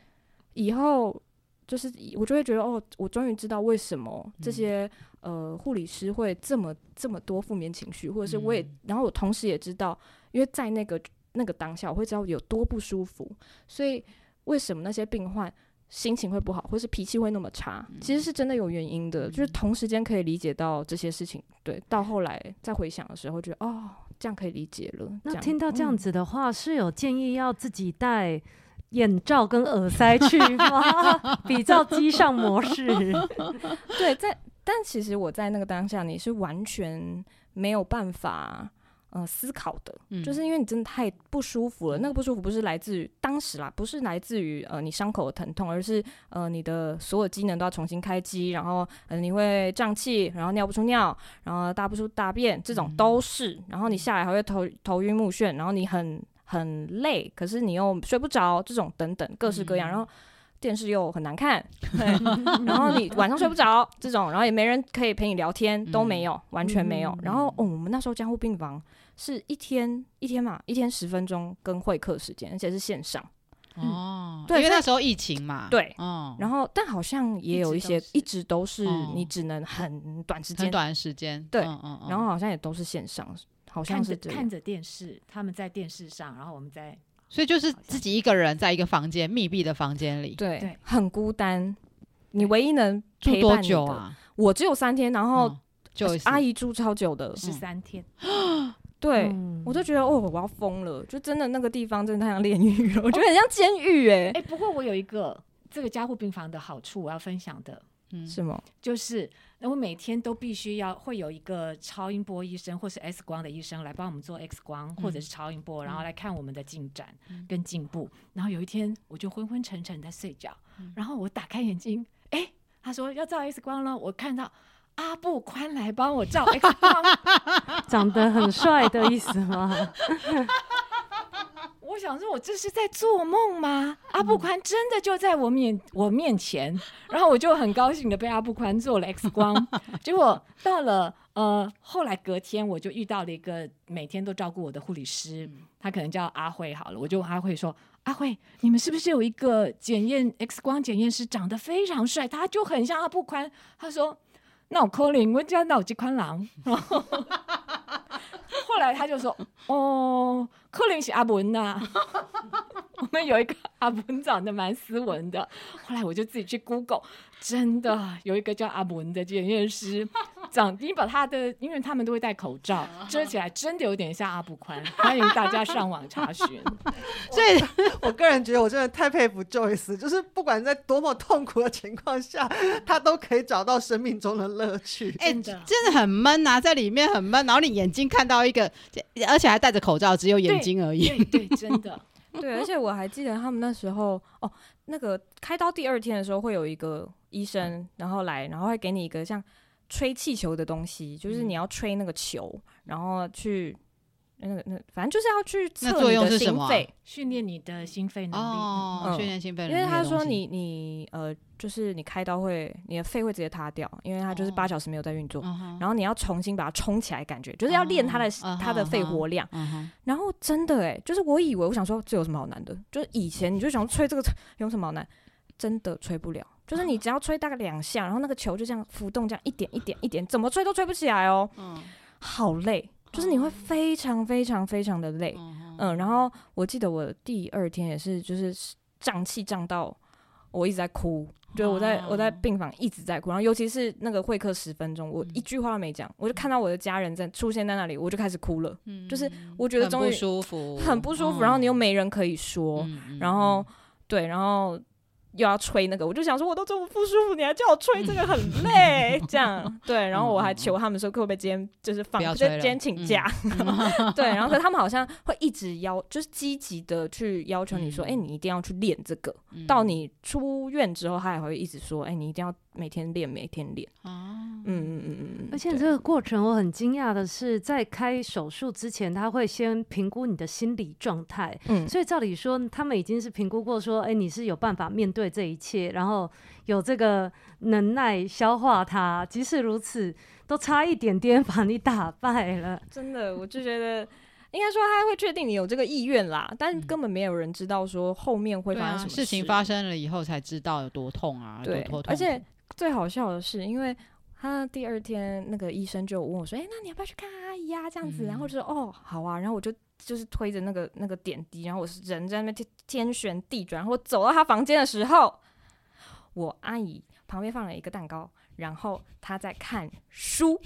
以后就是我就会觉得哦，我终于知道为什么这些呃护理师会这么这么多负面情绪，或者是我也，然后我同时也知道，因为在那个那个当下，我会知道有多不舒服，所以。为什么那些病患心情会不好，或是脾气会那么差？嗯、其实是真的有原因的，嗯、就是同时间可以理解到这些事情。对，到后来再回想的时候，觉得哦，这样可以理解了。那听到这样子的话，嗯、是有建议要自己戴眼罩跟耳塞去吗？比较机上模式。对，在但其实我在那个当下，你是完全没有办法。呃，思考的，嗯、就是因为你真的太不舒服了。那个不舒服不是来自于当时啦，不是来自于呃你伤口的疼痛，而是呃你的所有机能都要重新开机，然后呃你会胀气，然后尿不出尿，然后大不出大便，这种都是。嗯、然后你下来还会头头晕目眩，然后你很很累，可是你又睡不着，这种等等各式各样。嗯、然后电视又很难看，对，然后你晚上睡不着，这种，然后也没人可以陪你聊天，都没有，完全没有。嗯、然后哦，我们那时候加护病房。是一天一天嘛，一天十分钟跟会客时间，而且是线上。哦，对，因为那时候疫情嘛。对，嗯。然后，但好像也有一些，一直都是。你只能很短时间，很短时间。对，嗯然后好像也都是线上，好像是看着电视，他们在电视上，然后我们在，所以就是自己一个人在一个房间密闭的房间里，对，很孤单。你唯一能住多久啊，我只有三天，然后就阿姨住超久的，十三天。对，嗯我就觉得哦，我要疯了，就真的那个地方真的太像炼狱了，我觉得很像监狱哎。哎，不过我有一个这个加护病房的好处，我要分享的，嗯，是吗？就是那我每天都必须要会有一个超音波医生或是 X 光的医生来帮我们做 X 光或者是超音波，然后来看我们的进展跟进步。然后有一天我就昏昏沉沉在睡觉，然后我打开眼睛，哎，他说要照 X 光了，我看到。阿布宽来帮我照 X 光，长得很帅的意思吗？我想说，我这是在做梦吗？阿布宽真的就在我面我面前，然后我就很高兴的被阿布宽做了 X 光。结果到了呃后来隔天，我就遇到了一个每天都照顾我的护理师，他可能叫阿慧好了，我就问阿慧说：“阿慧，你们是不是有一个检验 X 光检验师长得非常帅？他就很像阿布宽。”他说。那我可能我家那有这款人，后 后来他就说：“哦，可能是阿文呐、啊。”我们有一个阿文长得蛮斯文的。后来我就自己去 Google，真的有一个叫阿文的检验师，长你把他的，因为他们都会戴口罩 遮起来，真的有点像阿布宽。欢迎大家上网查询。所以，我个人觉得我真的太佩服 Joyce，就是不管在多么痛苦的情况下，他都可以找到生命中的乐趣。哎、真的真的很闷啊，在里面很闷，然后你眼睛看到一个，而且还戴着口罩，只有眼睛而已。对对，真的。对，而且我还记得他们那时候哦，那个开刀第二天的时候，会有一个医生，然后来，然后会给你一个像吹气球的东西，就是你要吹那个球，然后去那个那反正就是要去测用你的心肺，训练你的心肺能力。哦，嗯训练心肺能力因为他说你你呃，就是你开刀会你的肺会直接塌掉，因为它就是八小时没有在运作。嗯然后你要重新把它冲起来，感觉就是要练它的、哦它的肺活量。嗯然后真的哎，就是我以为我想说这有什么好难的？就是以前你就想吹这个有什么好难？真的吹不了，就是你只要吹大概两下，然后那个球就这样浮动，这样一点一点一点，怎么吹都吹不起来哦。嗯好累，就是你会非常非常非常的累。嗯，然后我记得我第二天也是，就是胀气胀到我一直在哭，对我在我在病房一直在哭，然后尤其是那个会客十分钟，我一句话都没讲，我就看到我的家人在出现在那里，我就开始哭了。就是我觉得终于很不舒服，很不舒服，嗯然后你又没人可以说，然后对，然后又要吹那个，我就想说，我都这么不舒服，你还叫我吹这个很累，这样。对，然后我还求他们说，可不可以今天就是放，就今天请假，对，然后可他们好像会一直要，就是积极的去要求你说，哎、嗯你一定要去练这个，到你出院之后，他也会一直说，哎，你一定要每天练，每天练，哦嗯嗯嗯嗯嗯，而且这个过程我很惊讶的是，在开手术之前，他会先评估你的心理状态。嗯，所以照理说，他们已经是评估过，说，哎，你是有办法面对这一切，然后有这个能耐消化它。即使如此，都差一点点 把你打败了。真的，我就觉得。应该说他会确定你有这个意愿啦，但根本没有人知道说后面会发生什么事，啊、事情发生了以后才知道有多痛啊，对，多痛。而且最好笑的是，因为他第二天那个医生就问我说：“哎、欸，那你要不要去看阿姨啊？”这样子，嗯、然后就说：“哦，好啊。”然后我就就是推着那个那个点滴，然后我是人在那边天天旋地转，然后我走到他房间的时候，我阿姨旁边放了一个蛋糕。然后他在看书，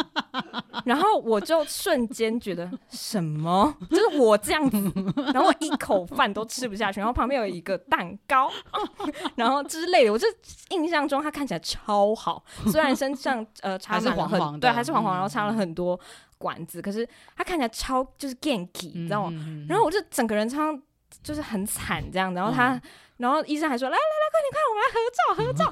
然后我就瞬间觉得什么，就是我这样子，然后我一口饭都吃不下去，然后旁边有一个蛋糕，然后之类的，我就印象中他看起来超好，虽然身上呃插满了很还是黄黄的对，还是黄黄，嗯、然后擦了很多管子，可是他看起来超就是 ganky，你知道吗？嗯嗯嗯、然后我就整个人超就是很惨这样，然后他。嗯然后医生还说：“来来来，快点快，我们来合照合照。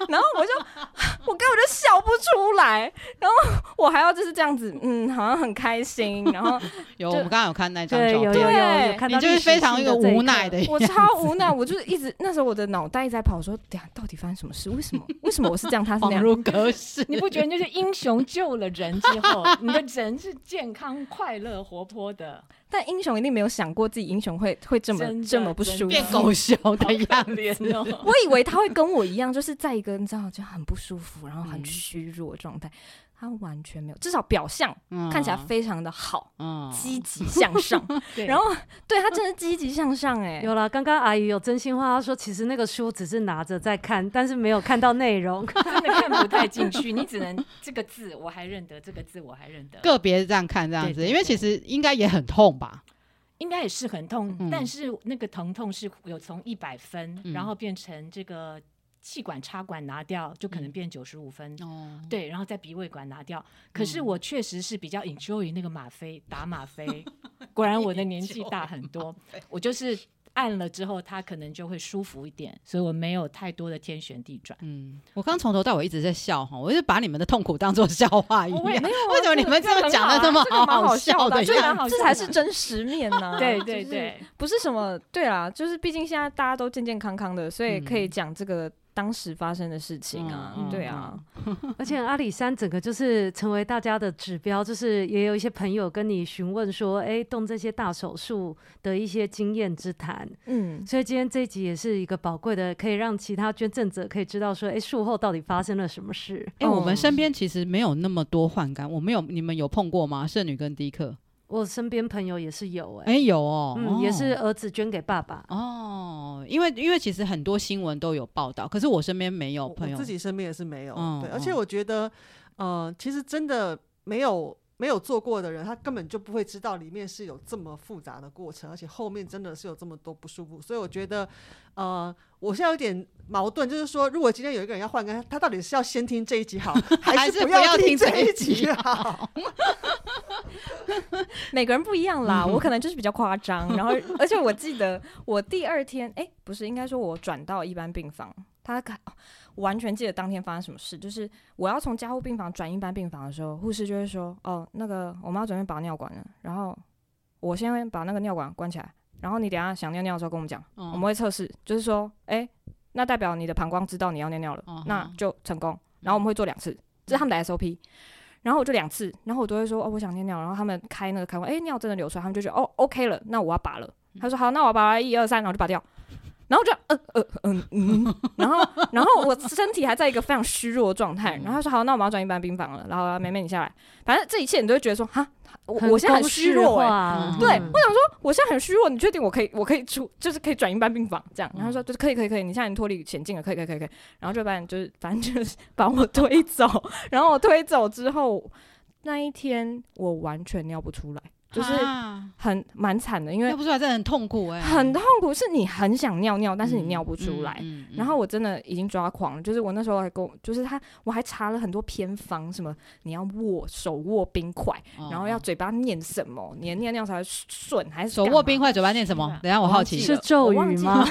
”然后我就 我根本就笑不出来，然后我还要就是这样子，嗯，好像很开心。然后有我们刚刚有看那张照片，有有有，有，有看到，你就是非常一个无奈的，我超无奈，我就是一直那时候我的脑袋一直在跑，说：“等下到底发生什么事？为什么？为什么我是这样，他是那样？”恍如隔世，你不觉得就是英雄救了人之后，你的人是健康、快乐、活泼的？但英雄一定没有想过自己英雄会会这么这么不舒服，变狗熊的样子。我以为他会跟我一样，就是在一个你知道就很不舒服，然后很虚弱的状态。他完全没有，至少表象看起来非常的好，嗯，积极向上。然后对他真的积极向上哎、欸，有了。刚刚阿姨有真心话，她说其实那个书只是拿着在看，但是没有看到内容，真的看不太进去。你只能这个字我还认得，这个字我还认得，个别这样看这样子，因为其实应该也很痛吧。应该也是很痛，嗯、但是那个疼痛是有从一百分、嗯，然后变成这个气管插管拿掉，就可能变九十五分、嗯。对，然后在鼻胃管拿掉。可是我确实是比较 enjoy 那个吗啡打吗啡，果然我的年纪大很多，我就是。按了之后，他可能就会舒服一点，所以我没有太多的天旋地转。嗯，我刚从头到尾一直在笑哈，我就把你们的痛苦当做笑话一样。没有、啊，为什么你们这么讲的这么好好笑的？这这才是真实面呢。对对对，不是什么对啦，就是毕竟现在大家都健健康康的，所以可以讲这个。当时发生的事情啊，嗯、对啊，而且阿里山整个就是成为大家的指标，就是也有一些朋友跟你询问说，哎、欸，动这些大手术的一些经验之谈，嗯，所以今天这一集也是一个宝贵的，可以让其他捐赠者可以知道说，哎、欸，术后到底发生了什么事。哎、欸，我们身边其实没有那么多换肝，我们有，你们有碰过吗？圣女跟迪克。我身边朋友也是有、欸，哎、欸，有哦，嗯、哦，也是儿子捐给爸爸哦。因为因为其实很多新闻都有报道，可是我身边没有朋友，自己身边也是没有、嗯。对，而且我觉得，呃，其实真的没有没有做过的人，他根本就不会知道里面是有这么复杂的过程，而且后面真的是有这么多不舒服。所以我觉得，呃，我现在有点矛盾，就是说，如果今天有一个人要换肝，他到底是要先听这一集好，还是不要听这一集好？每个人不一样啦，我可能就是比较夸张，然后而且我记得我第二天，哎、欸，不是，应该说我转到一般病房，他完全记得当天发生什么事，就是我要从加护病房转一般病房的时候，护士就会说，哦，那个我们要准备拔尿管了，然后我先把那个尿管关起来，然后你等下想尿尿的时候跟我们讲、嗯，我们会测试，就是说，哎、欸，那代表你的膀胱知道你要尿尿了，嗯、那就成功，然后我们会做两次，这是他们的 SOP。然后我就两次，然后我都会说哦，我想尿尿。然后他们开那个开关，哎，尿真的流出来，他们就觉得哦，OK 了，那我要拔了。他说好，那我要拔，一二三，然后就拔掉。然后就呃呃嗯嗯，然后然后我身体还在一个非常虚弱的状态。然后他说好，那我们要转一般病房了。然后梅梅你下来，反正这一切你都会觉得说哈。我我现在很虚弱哎、欸，对、嗯，我想说我现在很虚弱，你确定我可以我可以出就是可以转一般病房这样？然后说就是可以可以可以，你现在脱离险境了，可以可以可以可以。然后就把你就是反正就是把我推走，然后我推走之后那一天我完全尿不出来。就是很蛮惨的，因为尿不出来真的很痛苦哎、欸，很痛苦，是你很想尿尿，但是你尿不出来。嗯嗯嗯。嗯、然后我真的已经抓狂了，就是我那时候还跟我，就是他，我还查了很多偏方，什么你要握手握冰块、哦，然后要嘴巴念什么，你的尿尿才会顺，还是手握冰块，嘴巴念什么？等下我好奇，是咒语吗？之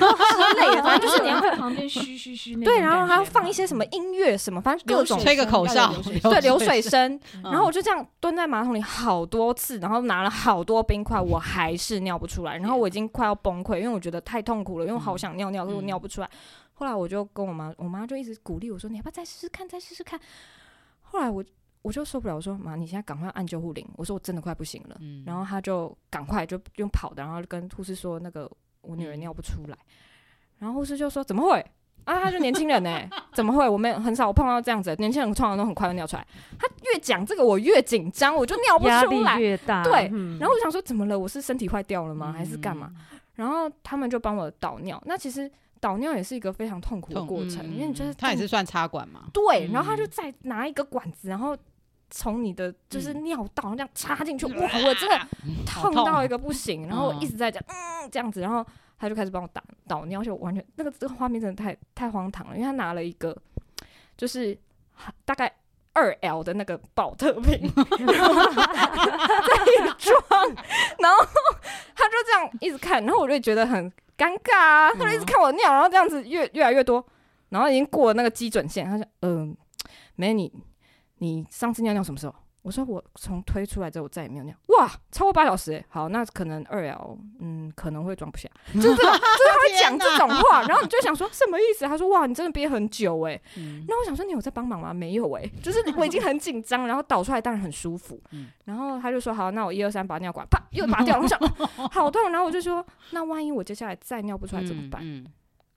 类的，反正就是你要在 旁边嘘嘘嘘。对，然后还要放一些什么音乐什么，反正各种吹个口哨，对，流水声。然后我就这样蹲在马桶里好多次，然后拿了。好多冰块，我还是尿不出来，然后我已经快要崩溃，因为我觉得太痛苦了，因为我好想尿尿，可是我尿不出来。后来我就跟我妈，我妈就一直鼓励我说：“你要不要再试试看，再试试看？”后来我我就受不了，我说：“妈，你现在赶快按救护铃。”我说：“我真的快不行了。”然后她就赶快就用跑的，然后跟护士说：“那个我女儿尿不出来。”然后护士就说：“怎么会？”啊，他就年轻人呢、欸？怎么会？我们很少碰到这样子，年轻人通常都很快就尿出来。他越讲这个，我越紧张，我就尿不出来。压力越大，对、嗯。然后我想说，怎么了？我是身体坏掉了吗？还是干嘛、嗯？然后他们就帮我导尿。那其实导尿也是一个非常痛苦的过程，嗯、因为你就是他也是算插管嘛。对，然后他就再拿一个管子，然后从你的就是尿道这样插进去、嗯。哇，我真的痛到一个不行。然后我一直在讲，嗯，这样子，然后。他就开始帮我打倒尿，而且我完全那个这个画面真的太太荒唐了，因为他拿了一个就是大概二 L 的那个宝特瓶 在一装，然后他就这样一直看，然后我就觉得很尴尬啊，他就一直看我尿，然后这样子越越来越多，然后已经过了那个基准线，他说：“嗯、呃，没你，你上次尿尿什么时候？”我说我从推出来之后我再也没有尿，哇，超过八小时哎，好，那可能二 L，嗯，可能会装不下，就是就是他会讲这种话，然后你就想说什么意思？他说哇，你真的憋很久哎，那、嗯、我想说你有在帮忙吗？没有哎，就是我已经很紧张，然后导出来当然很舒服，嗯、然后他就说好，那我一二三把尿管，啪又拔掉了，我想 好痛，然后我就说那万一我接下来再尿不出来怎么办？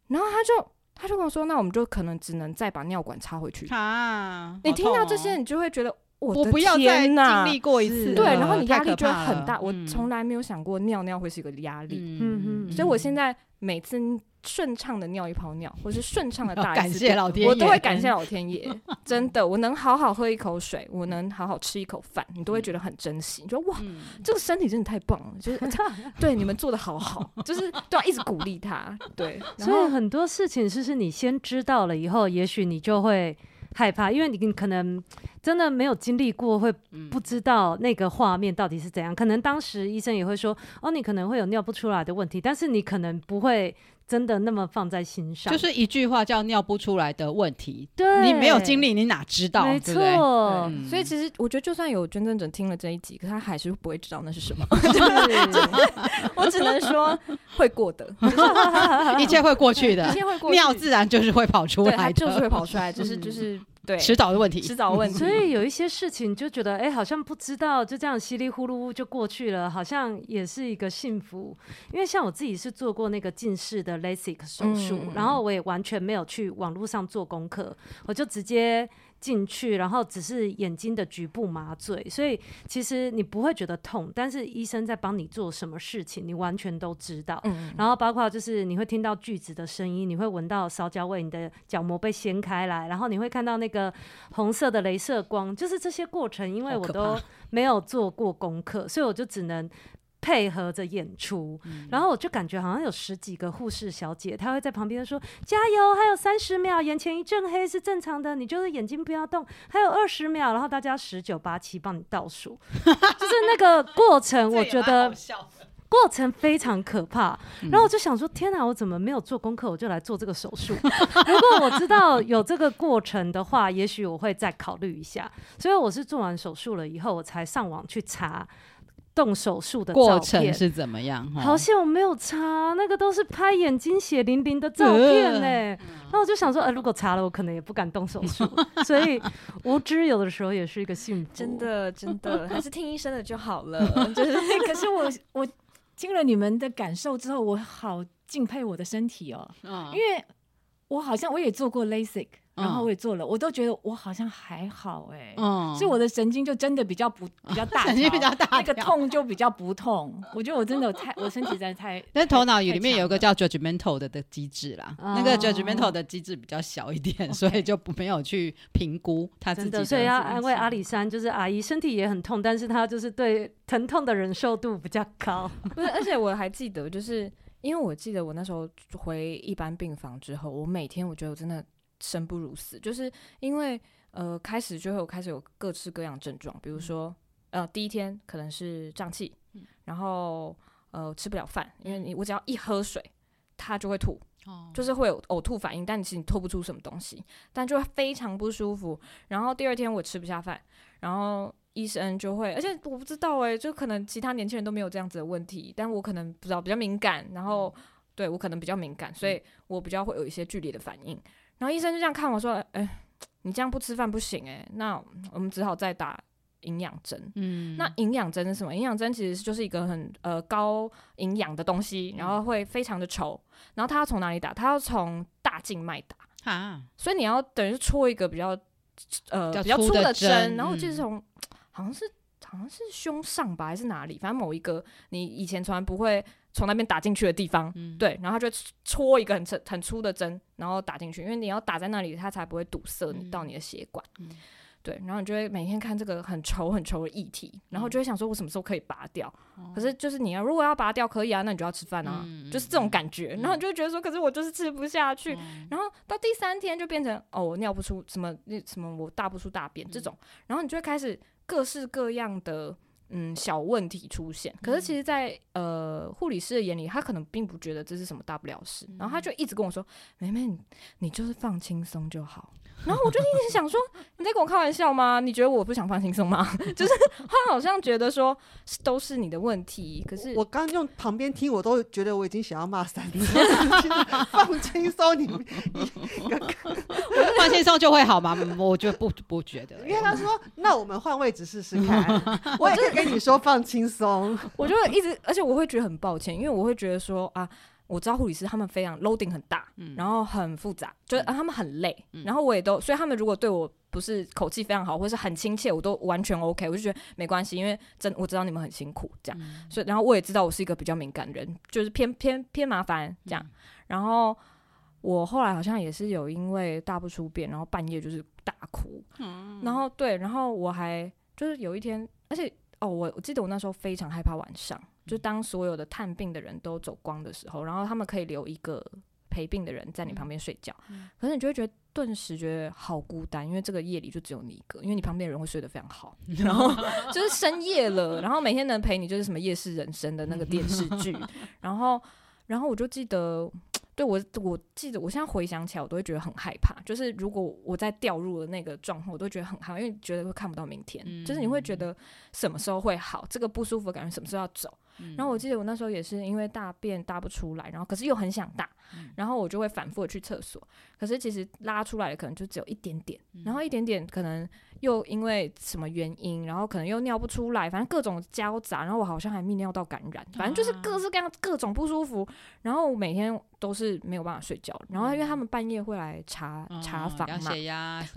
然后他就他就跟我说，那我们就可能只能再把尿管插回去啊。你听到这些，你就会觉得。我不要再经历过一次，对，然后你压力就很大。我嗯从来没有想过尿尿会是一个压力，嗯嗯所以我现在每次顺畅的尿一泡尿，或是顺畅的大一感次感谢老天爷，我都会感谢老天爷，真的，我能好好喝一口水，我能好好吃一口饭，你都会觉得很珍惜。你说哇，嗯这个身体真的太棒了，就是 对你们做的好好，就是都要一直鼓励他。对，所以很多事情是是你先知道了以后，也许你就会害怕，因为你可能真的没有经历过，会不知道那个画面到底是怎样。可能当时医生也会说，哦，你可能会有尿不出来的问题，但是你可能不会真的那么放在心上。就是一句话叫尿不出来的问题，对。你没有经历，你哪知道？没对对？错，嗯。所以其实我觉得，就算有捐赠者听了这一集，可他还是不会知道那是什么。我只能说会过的，一切会过去的。一，切会过去，尿自然就是会跑出，来的，就是会跑出来，就是就是对迟早的问题。迟早问题。所以有一些事情就觉得，哎、好像不知道，就这样稀里糊涂就过去了，好像也是一个幸福。因为像我自己是做过那个近视的 LASIK 手术，嗯然后我也完全没有去网络上做功课，我就直接进去，然后只是眼睛的局部麻醉，所以其实你不会觉得痛，但是医生在帮你做什么事情，你完全都知道。嗯，然后包括就是你会听到锯子的声音，你会闻到烧焦味，你的角膜被掀开来，然后你会看到那个红色的镭射光，就是这些过程，因为我都没有做过功课，所以我就只能。配合着演出，嗯然后我就感觉好像有十几个护士小姐，她会在旁边说：“加油，还有三十秒，眼前一阵黑是正常的，你就是眼睛不要动，还有二十秒。”然后大家十九八七帮你倒数，就是那个过程，我觉得过程非常可怕。然后我就想说：“天哪，我怎么没有做功课，我就来做这个手术？如果我知道有这个过程的话，也许我会再考虑一下。”所以我是做完手术了以后，我才上网去查。动手术的过照片程是怎么样？好像我没有查，那个都是拍眼睛血淋淋的照片呢、欸。那、呃、我就想说，呃，如果查了，我可能也不敢动手术。所以无知有的时候也是一个幸福。真的真的，还是听医生的就好了。就是，可是我我听了你们的感受之后，我好敬佩我的身体哦，嗯因为我好像我也做过 LASIK。嗯、然后我也做了，我都觉得我好像还好哎、欸，嗯，所以我的神经就真的比较不比较大，神经比较大，那个痛就比较不痛。我觉得我真的太，我身体实在太 但头脑里面有一个叫 judgmental 的的机制啦，哦、那个 judgmental 的机制比较小一点，所以就不没有去评估他自己的。的所以要安慰阿里山，就是阿姨身体也很痛，但是她就是对疼痛的忍受度比较高。不是，而且我还记得，就是因为我记得我那时候回一般病房之后，我每天我觉得我真的。生不如死，就是因为呃，开始就会有开始有各式各样的症状，比如说呃，第一天可能是胀气，然后呃吃不了饭，因为你我只要一喝水，它就会吐，哦、就是会有呕吐反应，但其实你吐不出什么东西，但就会非常不舒服。然后第二天我吃不下饭，然后医生就会，而且我不知道哎、欸，就可能其他年轻人都没有这样子的问题，但我可能不知道比较敏感，然后对我可能比较敏感，所以我比较会有一些剧烈的反应。然后医生就这样看我说：“哎、欸，你这样不吃饭不行哎、欸，那我们只好再打营养针。嗯，那营养针是什么？营养针其实就是一个很呃高营养的东西，然后会非常的稠。然后它要从哪里打？它要从大静脉打。啊，所以你要等于是戳一个比较呃比较粗的针，然后就是从、嗯、好像是好像是胸上吧，还是哪里？反正某一个你以前从来不会。”从那边打进去的地方，嗯、对，然后他就戳一个很很很粗的针，然后打进去，因为你要打在那里，它才不会堵塞你到你的血管，嗯、对，然后你就会每天看这个很稠很稠的液体，然后就会想说，我什么时候可以拔掉？嗯、可是就是你要如果要拔掉可以啊，那你就要吃饭啊，嗯、就是这种感觉，然后你就会觉得说，可是我就是吃不下去，嗯、然后到第三天就变成哦，我尿不出什么那什么，我大不出大便这种，然后你就会开始各式各样的。嗯，小问题出现，可是其实在，在呃护理师的眼里，他可能并不觉得这是什么大不了事，然后他就一直跟我说：“妹妹，你你就是放轻松就好。”然后我就一直想说：“你在跟我开玩笑吗？你觉得我不想放轻松吗？” 就是他好像觉得说都是你的问题，可是我刚刚用旁边听，我都觉得我已经想要骂三次，放轻松，你你 放轻松就会好吗？我觉得不不觉得，因为他说：“那我们换位置试试看。”我也可以跟你说放轻松，我就一直，而且我会觉得很抱歉，因为我会觉得说啊。我知道护理师他们非常 loading 很大，嗯。然后很复杂，就啊他们很累，嗯。然后我也都，所以他们如果对我不是口气非常好，或是很亲切，我都完全 OK，我就觉得没关系，因为真我知道你们很辛苦这样，嗯。所以然后我也知道我是一个比较敏感人，就是偏偏偏麻烦这样，嗯然后我后来好像也是有因为大不出便，然后半夜就是大哭，嗯。然后对，然后我还就是有一天，而且哦，我我记得我那时候非常害怕晚上，就当所有的探病的人都走光的时候，然后他们可以留一个陪病的人在你旁边睡觉，嗯可是你就会觉得顿时觉得好孤单，因为这个夜里就只有你一个，因为你旁边的人会睡得非常好，然后就是深夜了，然后每天能陪你就是什么夜市人生的那个电视剧，然后然后我就记得。对我，我记得我现在回想起来，我都会觉得很害怕。就是如果我再掉入了那个状况，我都觉得很害怕，因为觉得会看不到明天。嗯就是你会觉得什么时候会好，这个不舒服的感觉什么时候要走。嗯然后我记得我那时候也是因为大便大不出来，然后可是又很想大，嗯然后我就会反复的去厕所。可是其实拉出来的可能就只有一点点，嗯然后一点点可能又因为什么原因，然后可能又尿不出来，反正各种交杂，然后我好像还泌尿道感染，反正就是各式各样各种不舒服。然后我每天都是没有办法睡觉，然后因为他们半夜会来查、嗯查房嘛。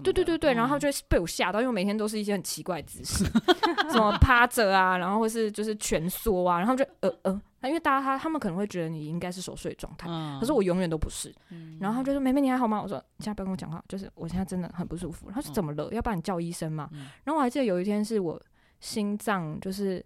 对对对对，然后就会被我吓到，因为每天都是一些很奇怪的姿势，什么趴着啊，然后或是就是蜷缩啊，然后就呃呃，因为大家他他们可能会觉得你应该是熟睡状态，嗯可是我永远都不是。嗯然后他就说：“妹妹你还好吗？”我说：“你现在不要跟我讲话，就是我现在真的很不舒服。”他说：“嗯怎么了？要不然你叫医生嘛。嗯然后我还记得有一天是我心脏就是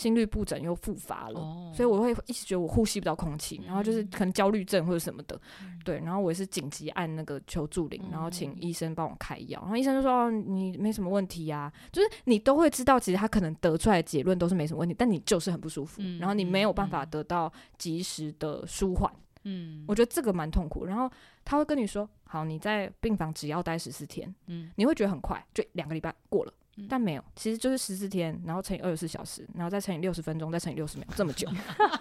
心律不整又复发了。哦。所以我会一直觉得我呼吸不到空气，然后就是可能焦虑症或者什么的，嗯。对，然后我也是紧急按那个求助铃，然后请嗯医生帮我开药，然后医生就说、哦、你没什么问题啊，就是你都会知道，其实他可能得出来的结论都是没什么问题，但你就是很不舒服，嗯然后你没有办嗯法得到及时的舒缓，嗯。我觉得这个蛮痛苦。然后他会跟你说，好，你在病房只要待十四天，嗯。你会觉得很快，就两个礼拜过了。嗯但没有，其实就是十四天，然后乘以二十四小时，然后再乘以六十分钟，再乘以六十秒，这么久，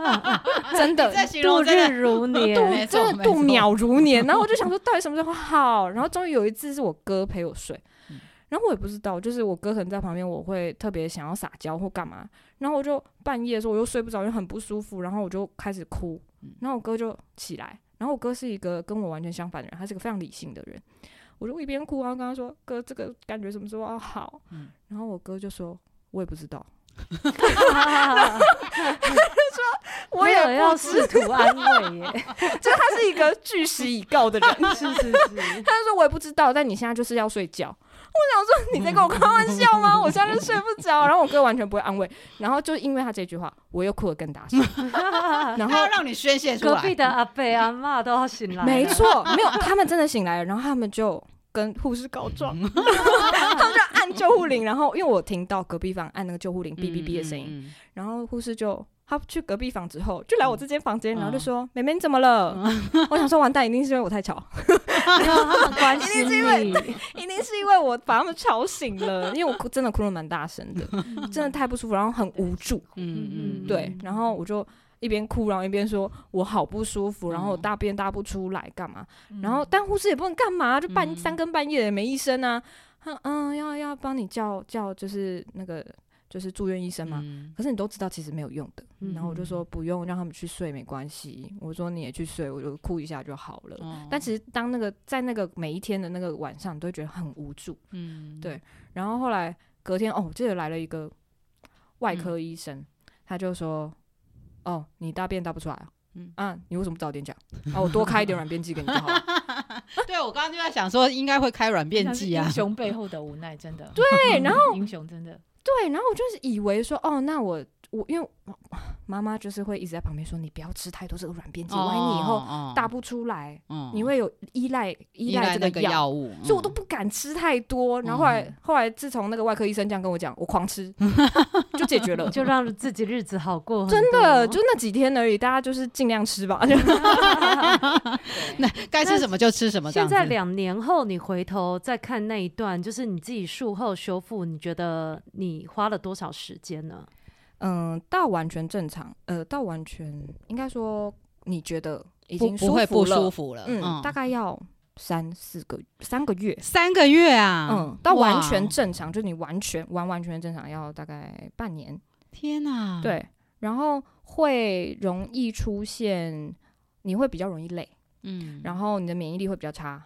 真的度日如 年，度真的度秒如年。然后我就想说，到底什么时候好？然后终于有一次是我哥陪我睡，嗯然后我也不知道，就是我哥可能在旁边，我会特别想要撒娇或干嘛。然后我就半夜的时候我又睡不着，又很不舒服，然后我就开始哭嗯。然后我哥就起来，然后我哥是一个跟我完全相反的人，他是个非常理性的人。我就一边哭，然后跟他说：“哥，这个感觉什么时候要好？”嗯然后我哥就说：“我也不知道。”我也不我也要知试图安慰耶，就他是一个据实以告的人，是 是是，他就说我也不知道，但你现在就是要睡觉。我想说你在跟我开玩笑吗？我现在就睡不着。然后我哥完全不会安慰，然后就因为他这句话，我又哭得更大声。然后他要让你宣泄出来隔，壁的阿伯阿妈都要醒来了，没错，没有他们真的醒来了，然后他们就跟护士告状，他们就按救护铃，然后因为我听到隔壁房按那个救护铃哔哔哔的声音，嗯，然后护士就。他去隔壁房之后，就来我这间房间，嗯然后就说：“妹妹你怎么了？” 我想说完蛋，一定是因为我太吵。一定是因为你，一定是因为我把他们吵醒了，因为我哭真的哭得蛮大声的，真的太不舒服，然后很无助，嗯嗯，对，然后我就一边哭，然后一边说我好不舒服，然后大便大不出来，干嘛？然后但护士也不能干嘛，就半嗯。三更半夜的也没医生啊，嗯嗯，要要帮你叫叫，就是那个就是住院医生嘛。嗯可是你都知道其实没有用的，嗯然后我就说不用，让他们去睡没关系。我说你也去睡，我就哭一下就好了。哦但其实当那个在那个每一天的那个晚上，你都会觉得很无助。嗯对然后后来隔天哦，我记得来了一个外科医生，他就说：“哦，你大便大不出来啊？嗯啊，你为什么不早点讲？啊，我多开一点软便剂给你就好了。对我刚刚就在想说，应该会开软便剂啊英，雄背后的无奈，真的。对，然后英雄真的，对，然后我就是以为说，哦，那我我因为妈妈就是会一直在旁边说，你不要吃太多这个软便剂，万一你以后后大不出来，嗯你会有依赖依依赖这个药。物，所以我都嗯不敢吃太多，然后后来、嗯后来自从那个外科医生这样跟我讲，我狂吃 就解决了，就让自己日子好过，真的就那几天而已，大家就是尽量吃吧。就那该吃什么就吃什么。现在两年后，你回头再看那一段，就是你自己术后修复，你觉得你花了多少时间呢？嗯，到完全正常，呃，到完全应该说你觉得已不经不会不舒服了嗯，大概要三四个三个月。三个月啊，嗯，到完全正常，就你完全完完全全正常要大概半年。天哪，，对，然后会容易出现你会比较容易累，嗯，然后你的免疫力会比较差。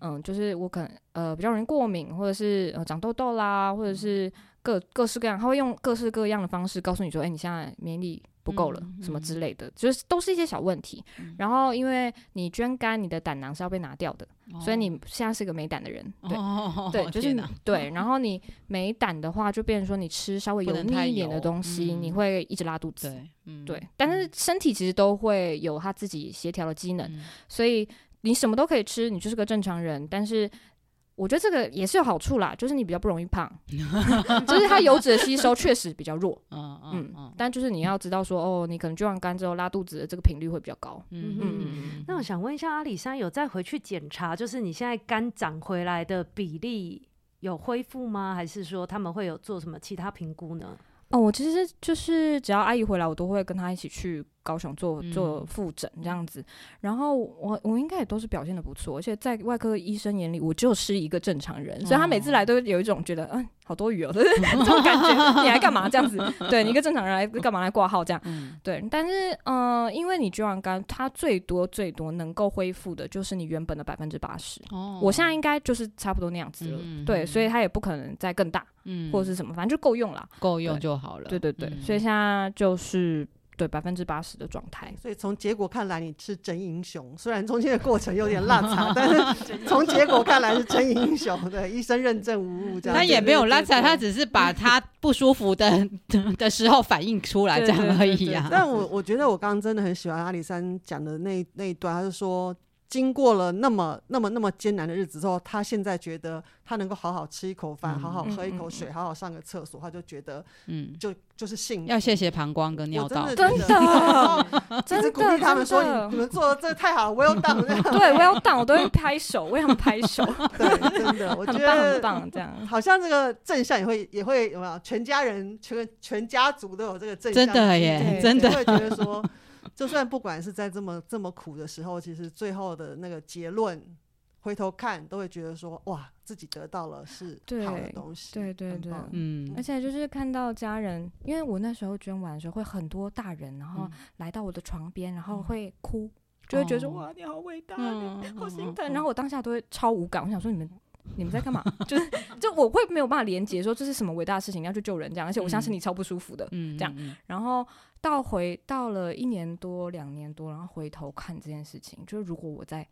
嗯，就是我可能呃比较容易过敏，或者是呃长痘痘啦，或者是各各式各样，他会用各式各样的方式告诉你说，哎、欸，你现在免疫力不够了，嗯嗯、什么之类的，就是都是一些小问题。嗯、然后因为你捐肝，你的胆囊是要被拿掉的，哦、所以你现在是个没胆的人，对、哦、对，就是对。然后你没胆的话，就变成说你吃稍微油腻一点的东西，你会一直拉肚子。对，嗯、对，但是身体其实都会有它自己协调的机能，嗯、所以。你什么都可以吃，你就是个正常人。但是我觉得这个也是有好处啦，就是你比较不容易胖，就是它油脂的吸收确实比较弱。嗯嗯嗯。但就是你要知道说，哦，你可能就完肝之后拉肚子的这个频率会比较高。嗯嗯嗯。那我想问一下阿里山，有再回去检查，就是你现在肝长回来的比例有恢复吗？还是说他们会有做什么其他评估呢？哦，我其实就是只要阿姨回来，我都会跟她一起去。高雄做做复诊这样子，然后我我应该也都是表现的不错，而且在外科医生眼里，我就是一个正常人，所以他每次来都有一种觉得，嗯，好多余哦，这种感觉，你来干嘛这样子？对，你一个正常人来干嘛来挂号这样？对，但是嗯，因为你捐完肝，它最多最多能够恢复的就是你原本的百分之八十。哦，我现在应该就是差不多那样子了，对，所以它也不可能再更大，嗯，或者是什么，反正就够用了，够用就好了。对对对，所以现在就是。对百分之八十的状态，所以从结果看来你是真英雄，虽然中间的过程有点落差，但是 从结果看来是真英雄。对，医生认证无误，这样他也没有落差，他只是把他不舒服的的时候反映出来这样而已啊。但我我觉得我刚刚真的很喜欢阿里山讲的那那一段，他是说。经过了那么那么那么艰难的日子之后，他现在觉得他能够好好吃一口饭，嗯、好好喝一口水，嗯、好好上个厕所，他就觉得，嗯，就就是幸福。要谢谢膀胱跟尿道，真的，真的，鼓励他们说，你你们做的这太好了，Well done，对，Well done，我都会拍手，为他们拍手，对，真的，我觉得很棒，很棒，这样，好像这个正向也会也会有没有？全家人全全家族都有这个正向，真的耶，真的。会觉得说。就算不管是在这么这么苦的时候，其实最后的那个结论，回头看都会觉得说，哇，自己得到了是好的东西，对对对，棒。嗯，而且就是看到家人，因为我那时候捐完的时候，会很多大人，然后来到我的床边，然后会哭，嗯、就会觉得说，哇，你好伟大，嗯、好心疼，然后我当下都会超无感，我想说你们。你们在干嘛？就是就我会没有办法连接说，这是什么伟大的事情，要去救人这样，而且我相信你超不舒服的，嗯，这样。然后到回到了一年多两年多，然后回头看这件事情，就是如果我在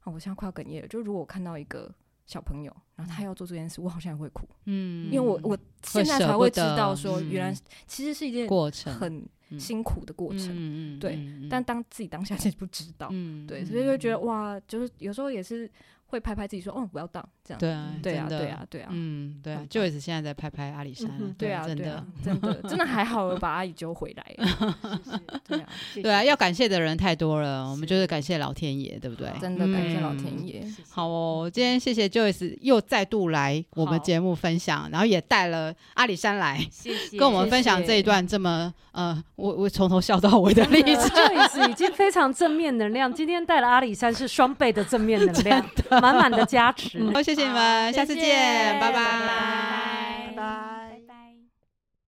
啊，我现在快要哽咽了。就如果我看到一个小朋友，然后他要做这件事，我好像也会哭，嗯，因为我我现在才会知道说，原来其实是一件过程很辛苦的过程，嗯，对。但当自己当下其实不知道，嗯，对，所以就觉得哇，就是有时候也是。会拍拍自己说：“哦，不要当这样。”对啊，对啊，对啊，对啊，嗯，对啊，Joyce 现在在拍拍阿里山，对啊，真的，真的，真的还好，我把阿姨揪回来。对啊，对啊，要感谢的。人太多了，我们就是感谢老天爷，对不对？真的。感谢老天爷。好哦，今天谢谢 Joyce 又再度来我们节目分享，然后也带了阿里山来，谢谢，跟我们分享这一段这么呃，我我从头笑到尾的。例子，Joyce 已经非常正面能量，今天带了阿里山是双倍的。正面能量。满满的加持，好，谢谢你们，下次见，拜。拜拜。拜拜。